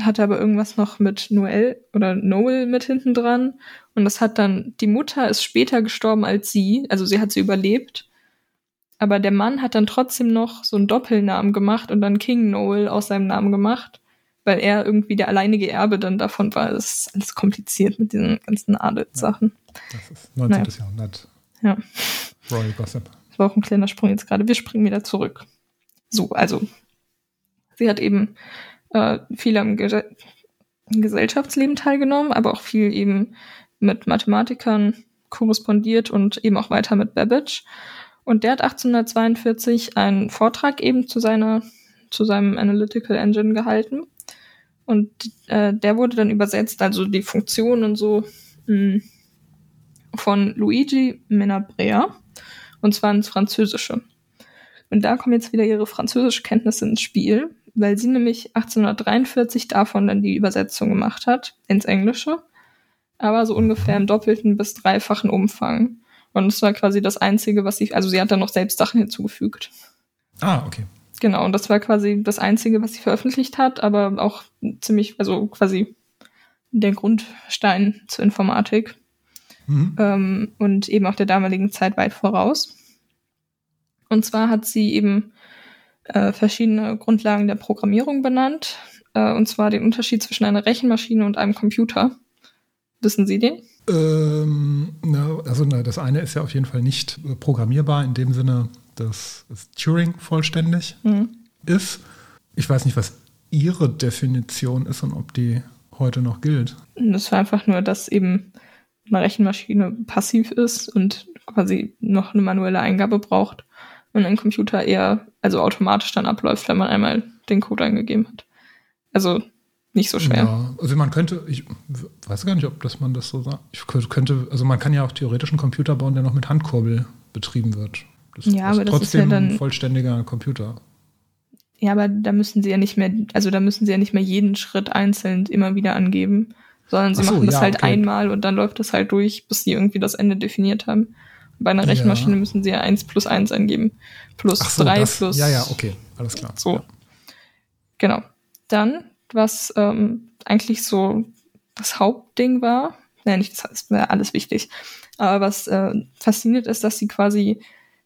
hatte aber irgendwas noch mit Noel oder Noel mit hinten dran. Und das hat dann, die Mutter ist später gestorben als sie, also sie hat sie überlebt. Aber der Mann hat dann trotzdem noch so einen Doppelnamen gemacht und dann King Noel aus seinem Namen gemacht, weil er irgendwie der alleinige Erbe dann davon war. Das ist alles kompliziert mit diesen ganzen Adelssachen. Ja, das ist 19. Naja. Jahrhundert. Ja. Royal Gossip. Das war auch ein kleiner Sprung jetzt gerade. Wir springen wieder zurück. So, also sie hat eben äh, viel am Ge Gesellschaftsleben teilgenommen, aber auch viel eben mit Mathematikern korrespondiert und eben auch weiter mit Babbage. Und der hat 1842 einen Vortrag eben zu seiner, zu seinem Analytical Engine gehalten. Und äh, der wurde dann übersetzt, also die Funktion und so mh, hm, von Luigi Menabrea. Und zwar ins Französische. Und da kommen jetzt wieder ihre französische Kenntnisse ins Spiel weil sie nämlich 1843 davon dann die Übersetzung gemacht hat ins Englische, aber so ungefähr im doppelten bis dreifachen Umfang. Und es war quasi das Einzige, was sie, also sie hat dann noch selbst Sachen hinzugefügt. Ah, okay. Genau, und das war quasi das Einzige, was sie veröffentlicht hat, aber auch ziemlich, also quasi der Grundstein zur Informatik. Mhm. Ähm, und eben auch der damaligen Zeit weit voraus. Und zwar hat sie eben äh, verschiedene Grundlagen der Programmierung benannt, äh, und zwar den Unterschied zwischen einer Rechenmaschine und einem Computer. Wissen Sie den? Ähm, na, also na, das eine ist ja auf jeden Fall nicht äh, programmierbar in dem Sinne, dass es Turing vollständig mhm. ist. Ich weiß nicht, was Ihre Definition ist und ob die heute noch gilt. Das war einfach nur, dass eben eine Rechenmaschine passiv ist und quasi noch eine manuelle Eingabe braucht und ein Computer eher, also automatisch dann abläuft, wenn man einmal den Code eingegeben hat. Also nicht so schwer. Ja, also man könnte, ich weiß gar nicht, ob das man das so sagt. Ich könnte, also man kann ja auch theoretisch einen Computer bauen, der noch mit Handkurbel betrieben wird. Das ja, aber das ist ja dann ein vollständiger Computer. Ja, aber da müssen sie ja nicht mehr, also da müssen sie ja nicht mehr jeden Schritt einzeln immer wieder angeben, sondern sie so, machen das ja, halt okay. einmal und dann läuft das halt durch, bis sie irgendwie das Ende definiert haben. Bei einer Rechenmaschine ja. müssen sie ja 1 plus 1 eingeben. Plus so, 3 das, plus. Ja, ja, okay, alles klar. So. Ja. Genau. Dann, was ähm, eigentlich so das Hauptding war, nein, nicht das ist alles wichtig, aber was äh, fasziniert ist, dass sie quasi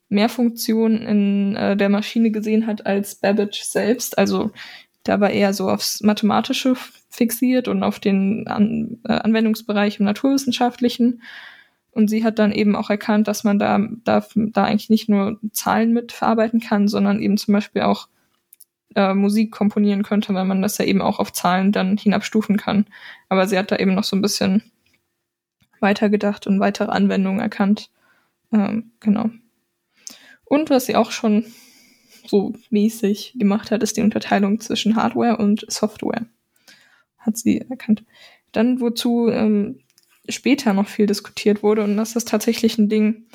mehr Funktionen in äh, der Maschine gesehen hat als Babbage selbst. Also da war eher so aufs Mathematische fixiert und auf den An äh, Anwendungsbereich im Naturwissenschaftlichen. Und sie hat dann eben auch erkannt, dass man da, da, da eigentlich nicht nur Zahlen mit verarbeiten kann, sondern eben zum Beispiel auch äh, Musik komponieren könnte, weil man das ja eben auch auf Zahlen dann hinabstufen kann. Aber sie hat da eben noch so ein bisschen weitergedacht und weitere Anwendungen erkannt. Ähm, genau. Und was sie auch schon so mäßig gemacht hat, ist die Unterteilung zwischen Hardware und Software. Hat sie erkannt. Dann, wozu ähm, später noch viel diskutiert wurde, und das ist tatsächlich ein Ding,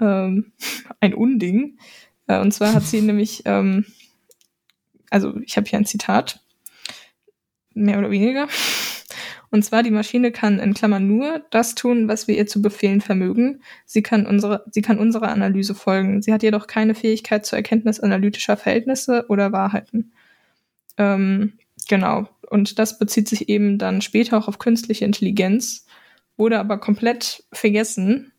ähm, ein Unding. Äh, und zwar hat sie nämlich, ähm, also ich habe hier ein Zitat, mehr oder weniger. Und zwar, die Maschine kann in Klammern nur das tun, was wir ihr zu befehlen vermögen. Sie kann, unsere, sie kann unserer Analyse folgen. Sie hat jedoch keine Fähigkeit zur Erkenntnis analytischer Verhältnisse oder Wahrheiten. Ähm, genau. Und das bezieht sich eben dann später auch auf künstliche Intelligenz, wurde aber komplett vergessen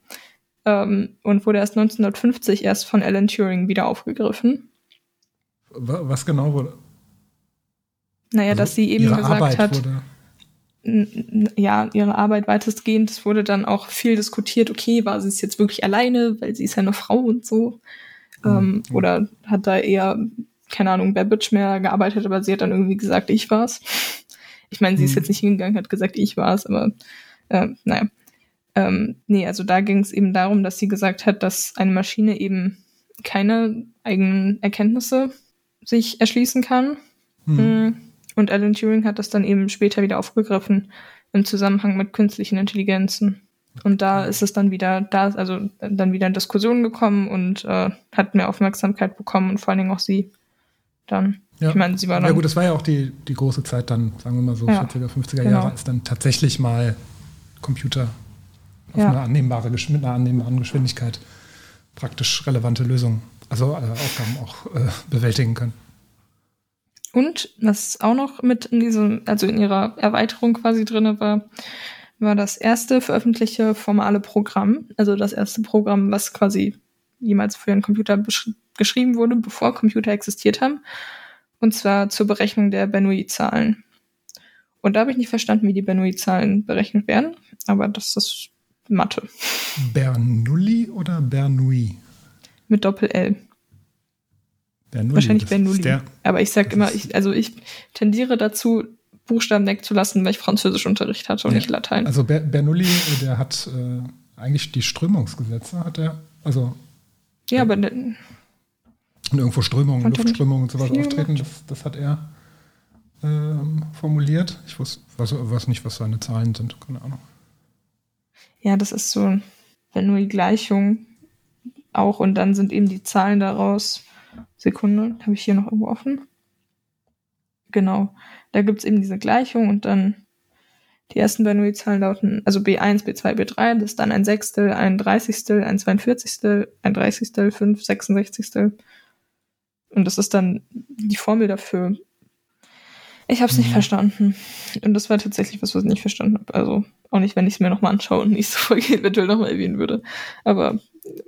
ähm, und wurde erst 1950 erst von Alan Turing wieder aufgegriffen. Was genau wurde? Naja, also dass sie eben gesagt Arbeit hat. Ja, ihre Arbeit weitestgehend. Es wurde dann auch viel diskutiert, okay, war sie es jetzt wirklich alleine, weil sie ist ja eine Frau und so. Mhm. Ähm, oder hat da eher, keine Ahnung, Babbage mehr gearbeitet, aber sie hat dann irgendwie gesagt, ich war's. Ich meine, sie mhm. ist jetzt nicht hingegangen, hat gesagt, ich war's, aber äh, naja. Ähm, nee, also da ging es eben darum, dass sie gesagt hat, dass eine Maschine eben keine eigenen Erkenntnisse sich erschließen kann. Mhm. Mm. Und Alan Turing hat das dann eben später wieder aufgegriffen im Zusammenhang mit künstlichen Intelligenzen. Und da ist es dann wieder, da ist also dann wieder in Diskussionen gekommen und äh, hat mehr Aufmerksamkeit bekommen und vor allen Dingen auch sie dann. Ja. Ich meine, sie war dann. Ja gut, das war ja auch die, die große Zeit dann, sagen wir mal so ja, 40er, 50er genau. Jahre, als dann tatsächlich mal Computer auf ja. eine annehmbare, mit einer annehmbaren Geschwindigkeit praktisch relevante Lösungen, also alle Aufgaben auch äh, bewältigen können. Und was auch noch mit in diesem, also in ihrer Erweiterung quasi drin war, war das erste veröffentlichte formale Programm, also das erste Programm, was quasi jemals für einen Computer geschrieben wurde, bevor Computer existiert haben. Und zwar zur Berechnung der Bernoulli-Zahlen. Und da habe ich nicht verstanden, wie die Bernoulli-Zahlen berechnet werden, aber das ist Mathe. Bernoulli oder Bernoulli? Mit Doppel-L. Bernoulli, Wahrscheinlich Bernoulli. Aber ich sag immer, ich, also ich tendiere dazu, Buchstaben wegzulassen, weil ich Französischunterricht hatte und ja. nicht Latein. Also Ber Bernoulli, der hat äh, eigentlich die Strömungsgesetze, hat er, also ja, aber ne, und irgendwo Strömungen, Luftströmungen und sowas auftreten, das, das, hat er ähm, formuliert. Ich weiß, weiß, weiß, nicht, was seine Zahlen sind, keine Ahnung. Ja, das ist so Bernoulli-Gleichung auch und dann sind eben die Zahlen daraus Sekunde, habe ich hier noch irgendwo offen. Genau, da gibt es eben diese Gleichung und dann die ersten Bernoulli-Zahlen lauten, also B1, B2, B3, das ist dann ein Sechstel, ein Dreißigstel, ein Zweiundvierzigstel, ein Dreißigstel, fünf Sechsundsechzigstel. Und das ist dann die Formel dafür. Ich habe es nicht mhm. verstanden. Und das war tatsächlich was, was ich nicht verstanden habe. Also auch nicht, wenn ich es mir nochmal anschaue und nächste Folge eventuell nochmal erwähnen würde. Aber.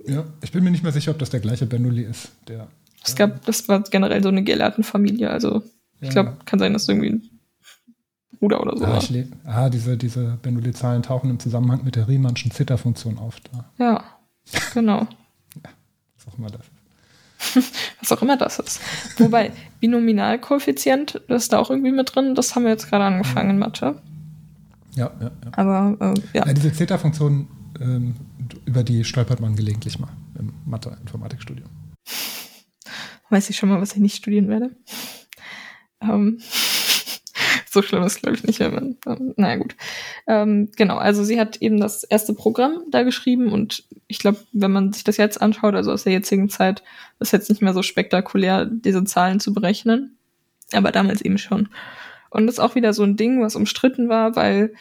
Ja, ich bin mir nicht mehr sicher, ob das der gleiche Bernoulli ist, der es gab, das war generell so eine Gelehrtenfamilie, also ich ja. glaube, kann sein, dass irgendwie ein Bruder oder so ah, war. Ah, diese, diese Bernoulli-Zahlen tauchen im Zusammenhang mit der Riemannschen Zitterfunktion auf. Da. Ja, genau. ja, was auch immer das ist. was auch immer das ist. Wobei, Binominalkoeffizient, das ist da auch irgendwie mit drin, das haben wir jetzt gerade angefangen ja. in Mathe. Ja, ja, ja. Aber, äh, ja. ja. Diese Zeta-Funktion, ähm, über die stolpert man gelegentlich mal im Mathe-Informatikstudium. weiß ich schon mal, was ich nicht studieren werde. Ähm, so schlimm ist, glaube ich, nicht, man, ähm, naja gut. Ähm, genau, also sie hat eben das erste Programm da geschrieben und ich glaube, wenn man sich das jetzt anschaut, also aus der jetzigen Zeit, ist jetzt nicht mehr so spektakulär, diese Zahlen zu berechnen. Aber damals eben schon. Und das ist auch wieder so ein Ding, was umstritten war, weil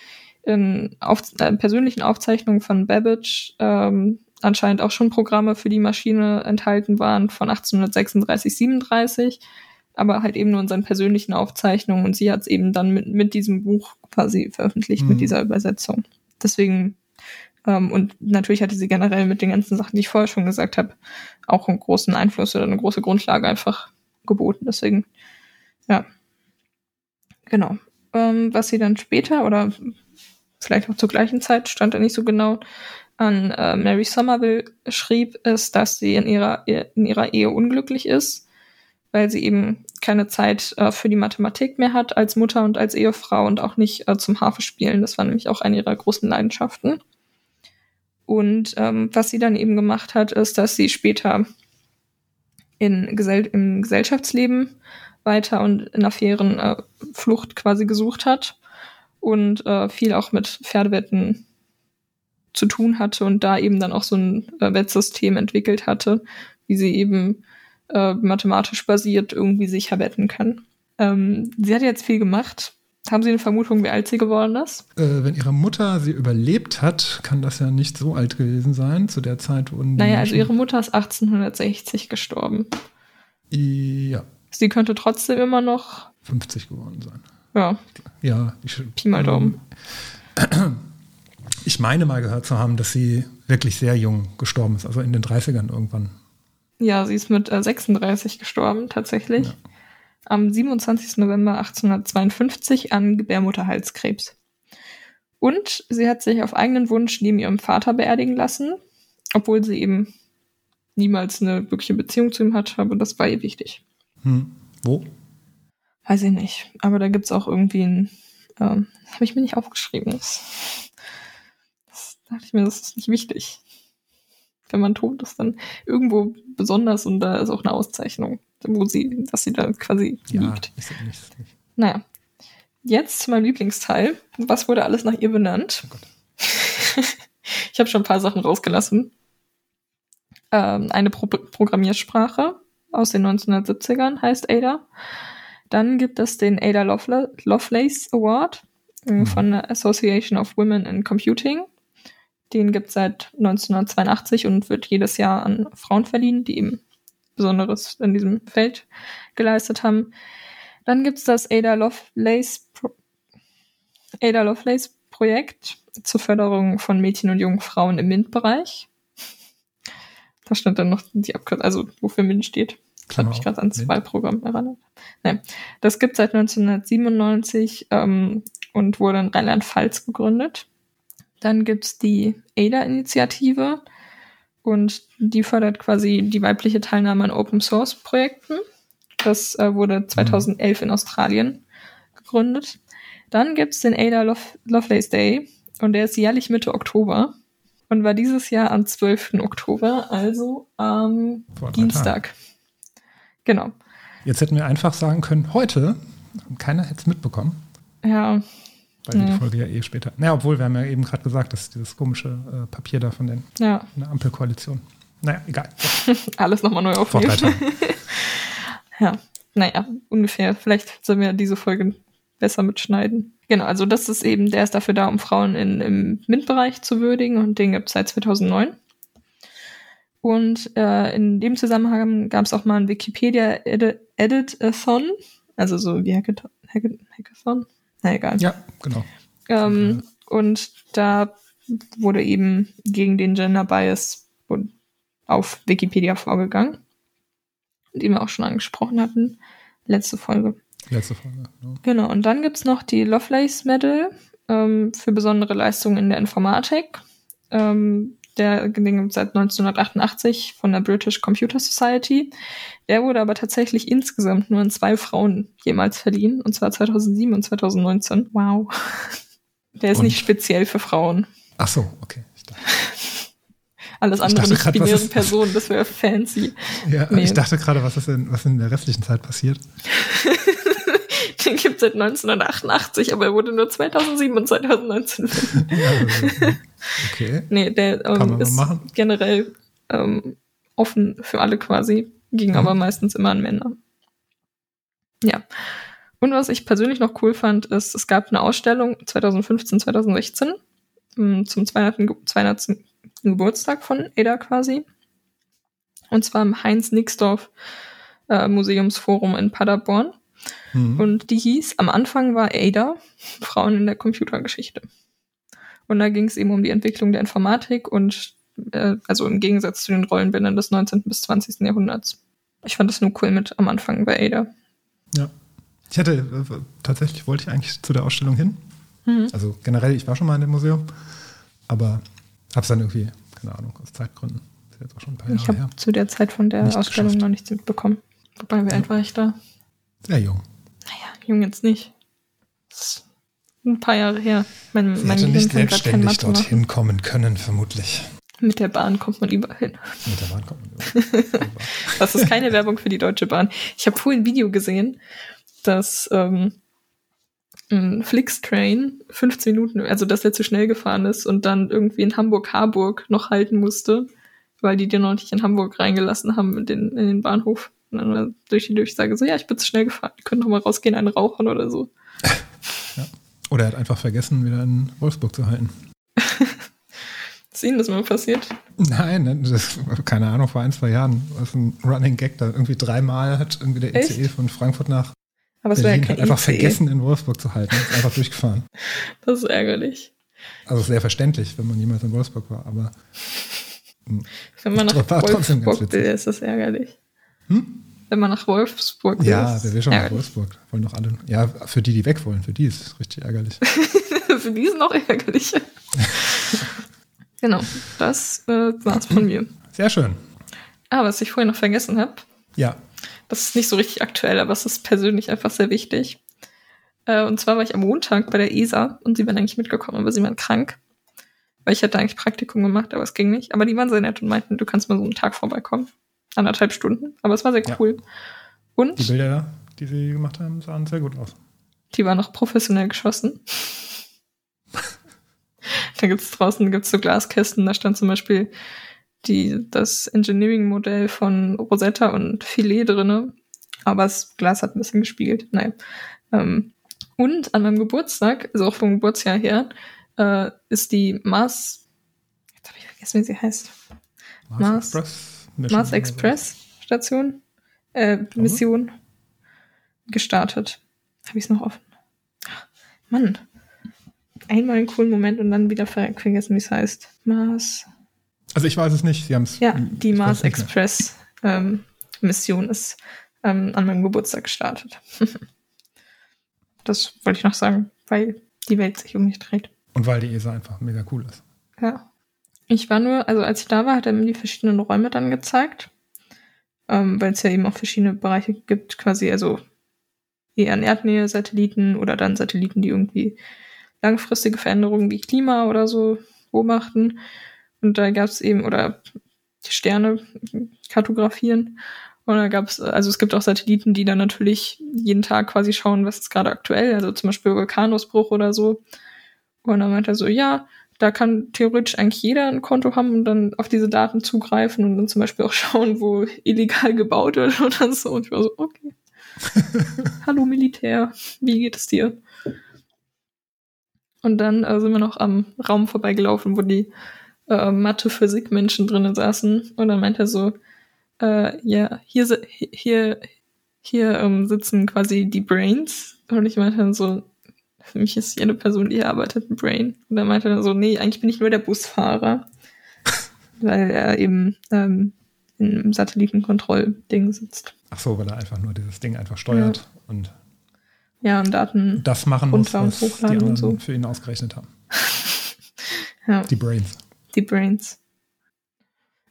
in auf, äh, persönlichen Aufzeichnungen von Babbage ähm, anscheinend auch schon Programme für die Maschine enthalten waren von 1836, 37, aber halt eben nur in seinen persönlichen Aufzeichnungen und sie hat es eben dann mit, mit diesem Buch quasi veröffentlicht, mhm. mit dieser Übersetzung. Deswegen, ähm, und natürlich hatte sie generell mit den ganzen Sachen, die ich vorher schon gesagt habe, auch einen großen Einfluss oder eine große Grundlage einfach geboten. Deswegen, ja. Genau. Ähm, was sie dann später oder vielleicht auch zur gleichen Zeit, stand da nicht so genau, an äh, Mary Somerville schrieb, ist, dass sie in ihrer, in ihrer Ehe unglücklich ist, weil sie eben keine Zeit äh, für die Mathematik mehr hat als Mutter und als Ehefrau und auch nicht äh, zum Harfe spielen. Das war nämlich auch eine ihrer großen Leidenschaften. Und ähm, was sie dann eben gemacht hat, ist, dass sie später in Gesell im Gesellschaftsleben weiter und in Affären äh, Flucht quasi gesucht hat und äh, viel auch mit Pferdewetten zu tun hatte und da eben dann auch so ein äh, Wettsystem entwickelt hatte, wie sie eben äh, mathematisch basiert irgendwie sicher wetten kann. Ähm, sie hat jetzt viel gemacht. Haben Sie eine Vermutung, wie alt sie geworden ist? Äh, wenn ihre Mutter sie überlebt hat, kann das ja nicht so alt gewesen sein, zu der Zeit, wo. Naja, also ihre Mutter ist 1860 gestorben. Ja. Sie könnte trotzdem immer noch 50 geworden sein. Ja. Ja, ich, Pi mal Daumen. Ich meine mal gehört zu haben, dass sie wirklich sehr jung gestorben ist, also in den 30ern irgendwann. Ja, sie ist mit äh, 36 gestorben, tatsächlich. Ja. Am 27. November 1852 an Gebärmutterhalskrebs. Und sie hat sich auf eigenen Wunsch neben ihrem Vater beerdigen lassen, obwohl sie eben niemals eine wirkliche Beziehung zu ihm hat, aber das war ihr wichtig. Hm. Wo? Weiß ich nicht. Aber da gibt es auch irgendwie ein. Ähm, Habe ich mir nicht aufgeschrieben. Das, das dachte ich mir, das ist nicht wichtig. Wenn man tot ist, dann irgendwo besonders und da ist auch eine Auszeichnung, wo sie, dass sie da quasi ja, liegt. Ist nicht, ist nicht. Naja. Jetzt zu meinem Lieblingsteil. Was wurde alles nach ihr benannt? Oh ich habe schon ein paar Sachen rausgelassen. Ähm, eine Pro Programmiersprache aus den 1970ern heißt Ada. Dann gibt es den Ada Lovela Lovelace Award äh, mhm. von der Association of Women in Computing. Den gibt es seit 1982 und wird jedes Jahr an Frauen verliehen, die eben Besonderes in diesem Feld geleistet haben. Dann gibt es das Ada Lovelace, Pro Ada Lovelace Projekt zur Förderung von Mädchen und jungen Frauen im MINT-Bereich. Da stand dann noch die Abkürzung, also wofür MINT steht. Das hat mich gerade an zwei Programme erinnert. Nee. Das gibt seit 1997 ähm, und wurde in Rheinland-Pfalz gegründet. Dann gibt's die ADA-Initiative und die fördert quasi die weibliche Teilnahme an Open-Source-Projekten. Das äh, wurde 2011 mhm. in Australien gegründet. Dann gibt's den Ada Love Lovelace Day und der ist jährlich Mitte Oktober und war dieses Jahr am 12. Oktober, also am Dienstag. Genau. Jetzt hätten wir einfach sagen können, heute, keiner hätte es mitbekommen. Ja. Weil nee. die Folge ja eh später. Naja, obwohl wir haben ja eben gerade gesagt, dass dieses komische äh, Papier da von den ja. der Ampelkoalition. Naja, egal. Alles nochmal neu aufnehmen. ja, naja, ungefähr. Vielleicht sollen wir diese Folge besser mitschneiden. Genau, also das ist eben, der ist dafür da, um Frauen in, im MINT-Bereich zu würdigen und den gibt es seit 2009. Und äh, in dem Zusammenhang gab es auch mal ein Wikipedia Edit-a-thon, also so wie Hackathon. Hackathon? Na egal. Ja, genau. Ähm, ja. Und da wurde eben gegen den Gender Bias auf Wikipedia vorgegangen, den wir auch schon angesprochen hatten. Letzte Folge. Letzte Folge, genau. Genau, und dann gibt's noch die Lovelace Medal ähm, für besondere Leistungen in der Informatik. Ähm, der ging seit 1988 von der British Computer Society. Der wurde aber tatsächlich insgesamt nur an zwei Frauen jemals verliehen, und zwar 2007 und 2019. Wow. Der ist und? nicht speziell für Frauen. Ach so, okay. Alles Ich andere dachte nicht binäre ist- Personen, das wäre fancy. Ja, Nee. ich dachte gerade, was ist denn, was in der restlichen Zeit passiert? Den gibt es seit 1988, aber er wurde nur 2007 und 2019 Ja, also, okay. Nee, der ähm, ist generell ähm, offen für alle quasi, ging Mhm. aber meistens immer an Männer. Ja. Und was ich persönlich noch cool fand, ist, es gab eine Ausstellung 2015, 2016 ähm, zum 200. Ge- 200. Geburtstag von Ada quasi. Und zwar im Heinz-Nixdorf äh, Museumsforum in Paderborn. Mhm. Und die hieß, am Anfang war Ada, Frauen in der Computergeschichte. Und da ging es eben um die Entwicklung der Informatik und äh, also im Gegensatz zu den Rollenbildern des 19. bis 20. Jahrhunderts. Ich fand das nur cool mit am Anfang bei Ada. Ja. Ich hätte, äh, tatsächlich wollte ich eigentlich zu der Ausstellung hin. Mhm. Also generell, ich war schon mal in dem Museum, aber habe es dann irgendwie, keine Ahnung, aus Zeitgründen. Das ist jetzt auch schon ein paar Jahre Ich habe zu der Zeit von der Nicht Ausstellung geschafft. noch nichts mitbekommen. Wobei, wie alt war ich da? Sehr jung. Naja, jung jetzt nicht. Das ist ein paar Jahre her. Mein, Sie mein hätte nicht selbstständig machen. dorthin kommen können, vermutlich. Mit der Bahn kommt man überall hin. Mit der Bahn kommt man über. Das ist keine Werbung für die Deutsche Bahn. Ich habe vorhin ein Video gesehen, dass ähm, ein Flixtrain 15 Minuten, also dass der zu schnell gefahren ist und dann irgendwie in Hamburg-Harburg noch halten musste, weil die den noch nicht in Hamburg reingelassen haben in den, in den Bahnhof. Und dann durch die Durchsage so, ja, ich bin zu schnell gefahren, die können doch mal rausgehen, einen rauchen oder so. Oder er hat einfach vergessen, wieder in Wolfsburg zu halten. Ist Ihnen das mal passiert? Nein, ne, das, keine Ahnung, vor ein, zwei Jahren war es ein Running Gag, da irgendwie dreimal hat irgendwie der Echt? ICE von Frankfurt nach Aber es ja Berlin kein hat einfach ICE. vergessen, in Wolfsburg zu halten. Ist einfach durchgefahren. Das ist ärgerlich. Also sehr verständlich, wenn man jemals in Wolfsburg war, aber Wenn man nach Wolfsburg will, ist das ärgerlich. Hm? Wenn man nach Wolfsburg ja, ist wer will schon nach. Wolfsburg? Wollen doch alle. Ja, für die, die weg wollen, für die ist es richtig ärgerlich. Für die ist noch ärgerlich. genau, das äh, war's von mir. Sehr schön. Ah, was ich vorhin noch vergessen habe, Ja. das ist nicht so richtig aktuell, aber es ist persönlich einfach sehr wichtig. Äh, und zwar war ich am Montag bei der ESA und sie waren eigentlich mitgekommen, aber sie waren krank. Weil ich hatte eigentlich Praktikum gemacht, aber es ging nicht. Aber die waren sehr nett und meinten, du kannst mal so einen Tag vorbeikommen. Anderthalb Stunden. Aber es war sehr Ja. cool. Und Die Bilder, die sie gemacht haben, sahen sehr gut aus. Die war noch professionell geschossen. da gibt's draußen gibt's so Glaskästen, da stand zum Beispiel die, das Engineering-Modell von Rosetta und Filet drinne. Aber das Glas hat ein bisschen gespiegelt. Naja. Ähm, und an meinem Geburtstag, also auch vom Geburtsjahr her, äh, ist die Mars, jetzt habe ich vergessen, wie sie heißt. Mars- Express. Mars. Express Station, äh, Mission gestartet. Habe ich es noch offen? Ach, Mann. Einmal einen coolen Moment und dann wieder ver vergessen, wie es heißt. Mars. Also ich weiß es nicht. Sie haben es. Ja, die Mars. Express ähm, Mission ist ähm, an meinem Geburtstag gestartet. das wollte ich noch sagen, weil die Welt sich um mich dreht. Und weil die ESA einfach mega cool ist. Ja. Ich war nur, also als ich da war, hat er mir die verschiedenen Räume dann gezeigt. Ähm, weil es ja eben auch verschiedene Bereiche gibt, quasi, also eher in Erdnähe Satelliten oder dann Satelliten, die irgendwie langfristige Veränderungen wie Klima oder so beobachten. Und da gab es eben, oder die Sterne kartografieren. Und da gab es, also es gibt auch Satelliten, die dann natürlich jeden Tag quasi schauen, was ist gerade aktuell, also zum Beispiel Vulkanausbruch oder so. Und dann meinte er so, ja, da kann theoretisch eigentlich jeder ein Konto haben und dann auf diese Daten zugreifen und dann zum Beispiel auch schauen, wo illegal gebaut wird oder so. Und ich war so, okay. Hallo Militär, wie geht es dir? Und dann äh, sind wir noch am Raum vorbeigelaufen, wo die äh, Mathe-Physik-Menschen drinnen saßen. Und dann meinte er so, äh, ja, hier, hier, hier ähm, sitzen quasi die Brains. Und ich meinte dann so, für mich ist jede Person, die hier arbeitet, ein Brain. Und dann meinte er dann so, nee, eigentlich bin ich nur der Busfahrer. weil er eben ähm, im Satellitenkontrollding sitzt. Ach so, weil er einfach nur dieses Ding einfach steuert und Ja, und Daten. das machen muss, Runter und was die hochladen und so. für ihn ausgerechnet haben. Ja, Die Brains. die Brains.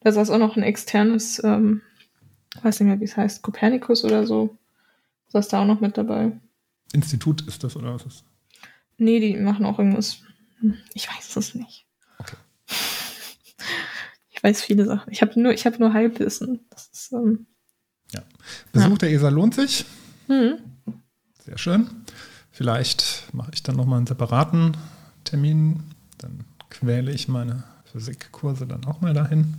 Da saß auch noch ein externes, ähm, weiß nicht mehr, wie es heißt, Copernicus oder so. Saß da auch noch mit dabei. Institut ist das oder was ist? Nee, die machen auch irgendwas. Ich weiß es nicht. Okay. Ich weiß viele Sachen. Ich habe nur, ich habe nur Halbwissen. Das ist, ähm, Besuch Ja. der ESA lohnt sich. hm. Sehr schön. Vielleicht mache ich dann nochmal einen separaten Termin. Dann quäle ich meine Physikkurse dann auch mal dahin.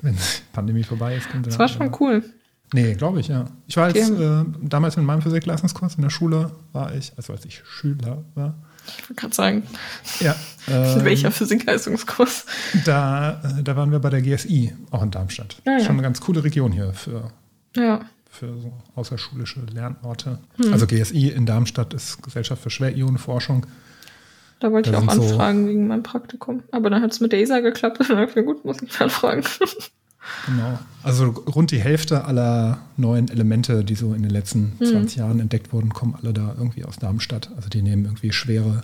Wenn die Pandemie vorbei ist. Das war schon cool. Nee, glaube ich, ja. Ich war jetzt äh, damals mit meinem Physikleistungskurs in der Schule, war ich, also als ich Schüler war. Ich wollte gerade sagen, Ja. Ähm, welcher Physikleistungskurs? Da, äh, da waren wir bei der GSI, auch in Darmstadt. Ja, ja. Schon eine ganz coole Region hier für, Ja. für so außerschulische Lernorte. Hm. Also GSI in Darmstadt ist Gesellschaft für Schwerionenforschung. Da wollte Da ich auch sind so- anfragen wegen meinem Praktikum. Aber dann hat es mit der ESA geklappt. Und dann dachte ich mir, gut, muss ich anfragen. Genau. Also rund die Hälfte aller neuen Elemente, die so in den letzten Hm. 20 Jahren entdeckt wurden, kommen alle da irgendwie aus Darmstadt. Also die nehmen irgendwie schwere,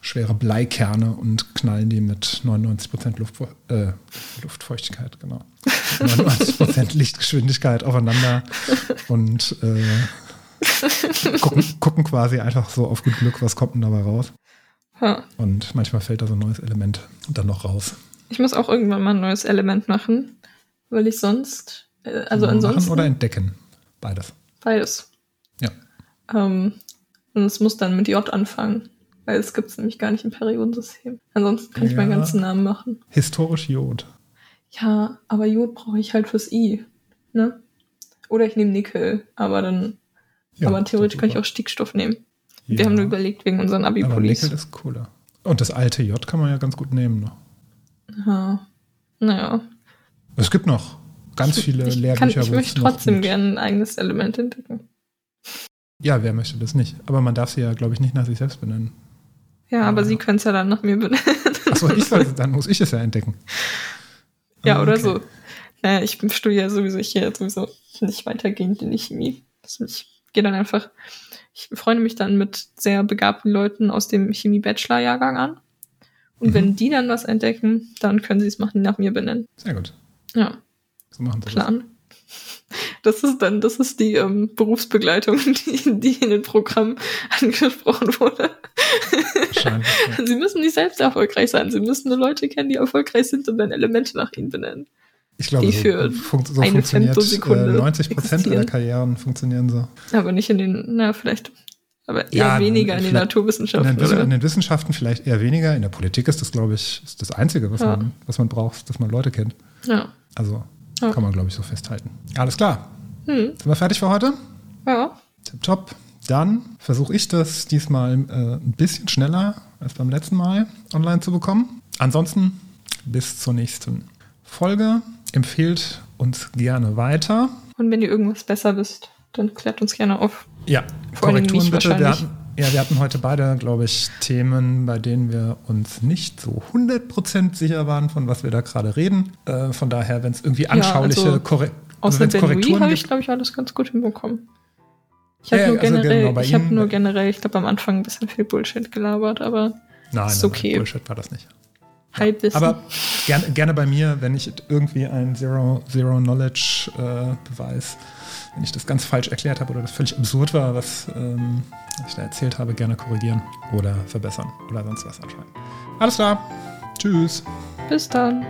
schwere Bleikerne und knallen die mit 99% Luftfu äh, Luftfeuchtigkeit, genau. 99% Lichtgeschwindigkeit aufeinander und äh, gucken, gucken quasi einfach so auf gut Glück, was kommt denn dabei raus. Ja. Und manchmal fällt da so ein neues Element dann noch raus. Ich muss auch irgendwann mal ein neues Element machen, weil ich sonst, äh, also Machen ansonsten oder entdecken. Beides. beides. Ja. Ähm, und es muss dann mit J anfangen, weil es gibt es nämlich gar nicht im Periodensystem. Ansonsten kann ich meinen Ja. ganzen Namen machen. Historisch Jod. Ja, aber Jod brauche ich halt fürs I, ne? Oder ich nehme Nickel, aber dann, Ja, aber theoretisch kann ich auch Stickstoff nehmen. super. Wir haben nur überlegt wegen unseren Aber Abi-Pullis. Nickel ist cooler. Und das alte J kann man ja ganz gut nehmen noch. Ja. Naja. Es gibt noch ganz viele ich, Lehrbücher. kann, ich möchte trotzdem gerne ein eigenes Element entdecken. Ja, wer möchte das nicht? Aber man darf sie ja, glaube ich, nicht nach sich selbst benennen. Ja, aber Ja. sie können es ja dann nach mir benennen. Achso, ich soll, dann muss ich es ja entdecken. ja, Ah, oder okay. so. Naja, ich studiere ja sowieso hier sowieso nicht weitergehend in die Chemie. Ich gehe dann einfach, ich freunde mich dann mit sehr begabten Leuten aus dem Chemie-Bachelor-Jahrgang an. Und Mhm. wenn die dann was entdecken, dann können sie es machen, nach mir benennen. Sehr gut. Ja, So machen sie das. Plan. Das ist dann, das ist die ähm, Berufsbegleitung, die, die in dem Programm angesprochen wurde. Ja. Sie müssen nicht selbst erfolgreich sein. Sie müssen nur Leute kennen, die erfolgreich sind und dann Elemente nach ihnen benennen. Ich glaube, Die so, für fun so eine funktioniert Femtosekunde äh, 90 Prozent aller existieren. Karrieren funktionieren so. Aber nicht in den, na, vielleicht, aber eher Ja, weniger in den vielleicht- In Naturwissenschaften, den, in den Wissenschaften vielleicht eher weniger. In der Politik ist das, glaube ich, ist das Einzige, was, Ja. man, was man braucht, dass man Leute kennt. Ja. Also Ja. kann man, glaube ich, so festhalten. Alles klar. Hm. Sind wir fertig für heute? Ja. Tipptopp. Dann versuche ich das diesmal äh, ein bisschen schneller als beim letzten Mal online zu bekommen. Ansonsten bis zur nächsten Folge. Empfehlt uns gerne weiter. Und wenn ihr irgendwas besser wisst, dann klärt uns gerne auf. Ja, Vor Korrekturen bitte. Wir hatten, ja, wir hatten heute beide, glaube ich, Themen, bei denen wir uns nicht so 100% sicher waren, von was wir da gerade reden. Äh, von daher, wenn es irgendwie anschauliche also Korre Louis Korrekturen habe ich, glaube ich, alles ganz gut hinbekommen. Ich Ja, habe nur also generell, genau, ich habe Ihnen- nur generell, ich glaube am Anfang ein bisschen viel Bullshit gelabert, aber Nein, ist nein, okay. nein, Bullshit war das nicht. Halbwissen. Aber gerne, gerne bei mir, wenn ich irgendwie einen Zero, Zero Knowledge äh, Beweis, wenn ich das ganz falsch erklärt habe oder das völlig absurd war, was ähm, ich da erzählt habe, gerne korrigieren oder verbessern oder sonst was anschreiben. Alles klar. Tschüss. Bis dann.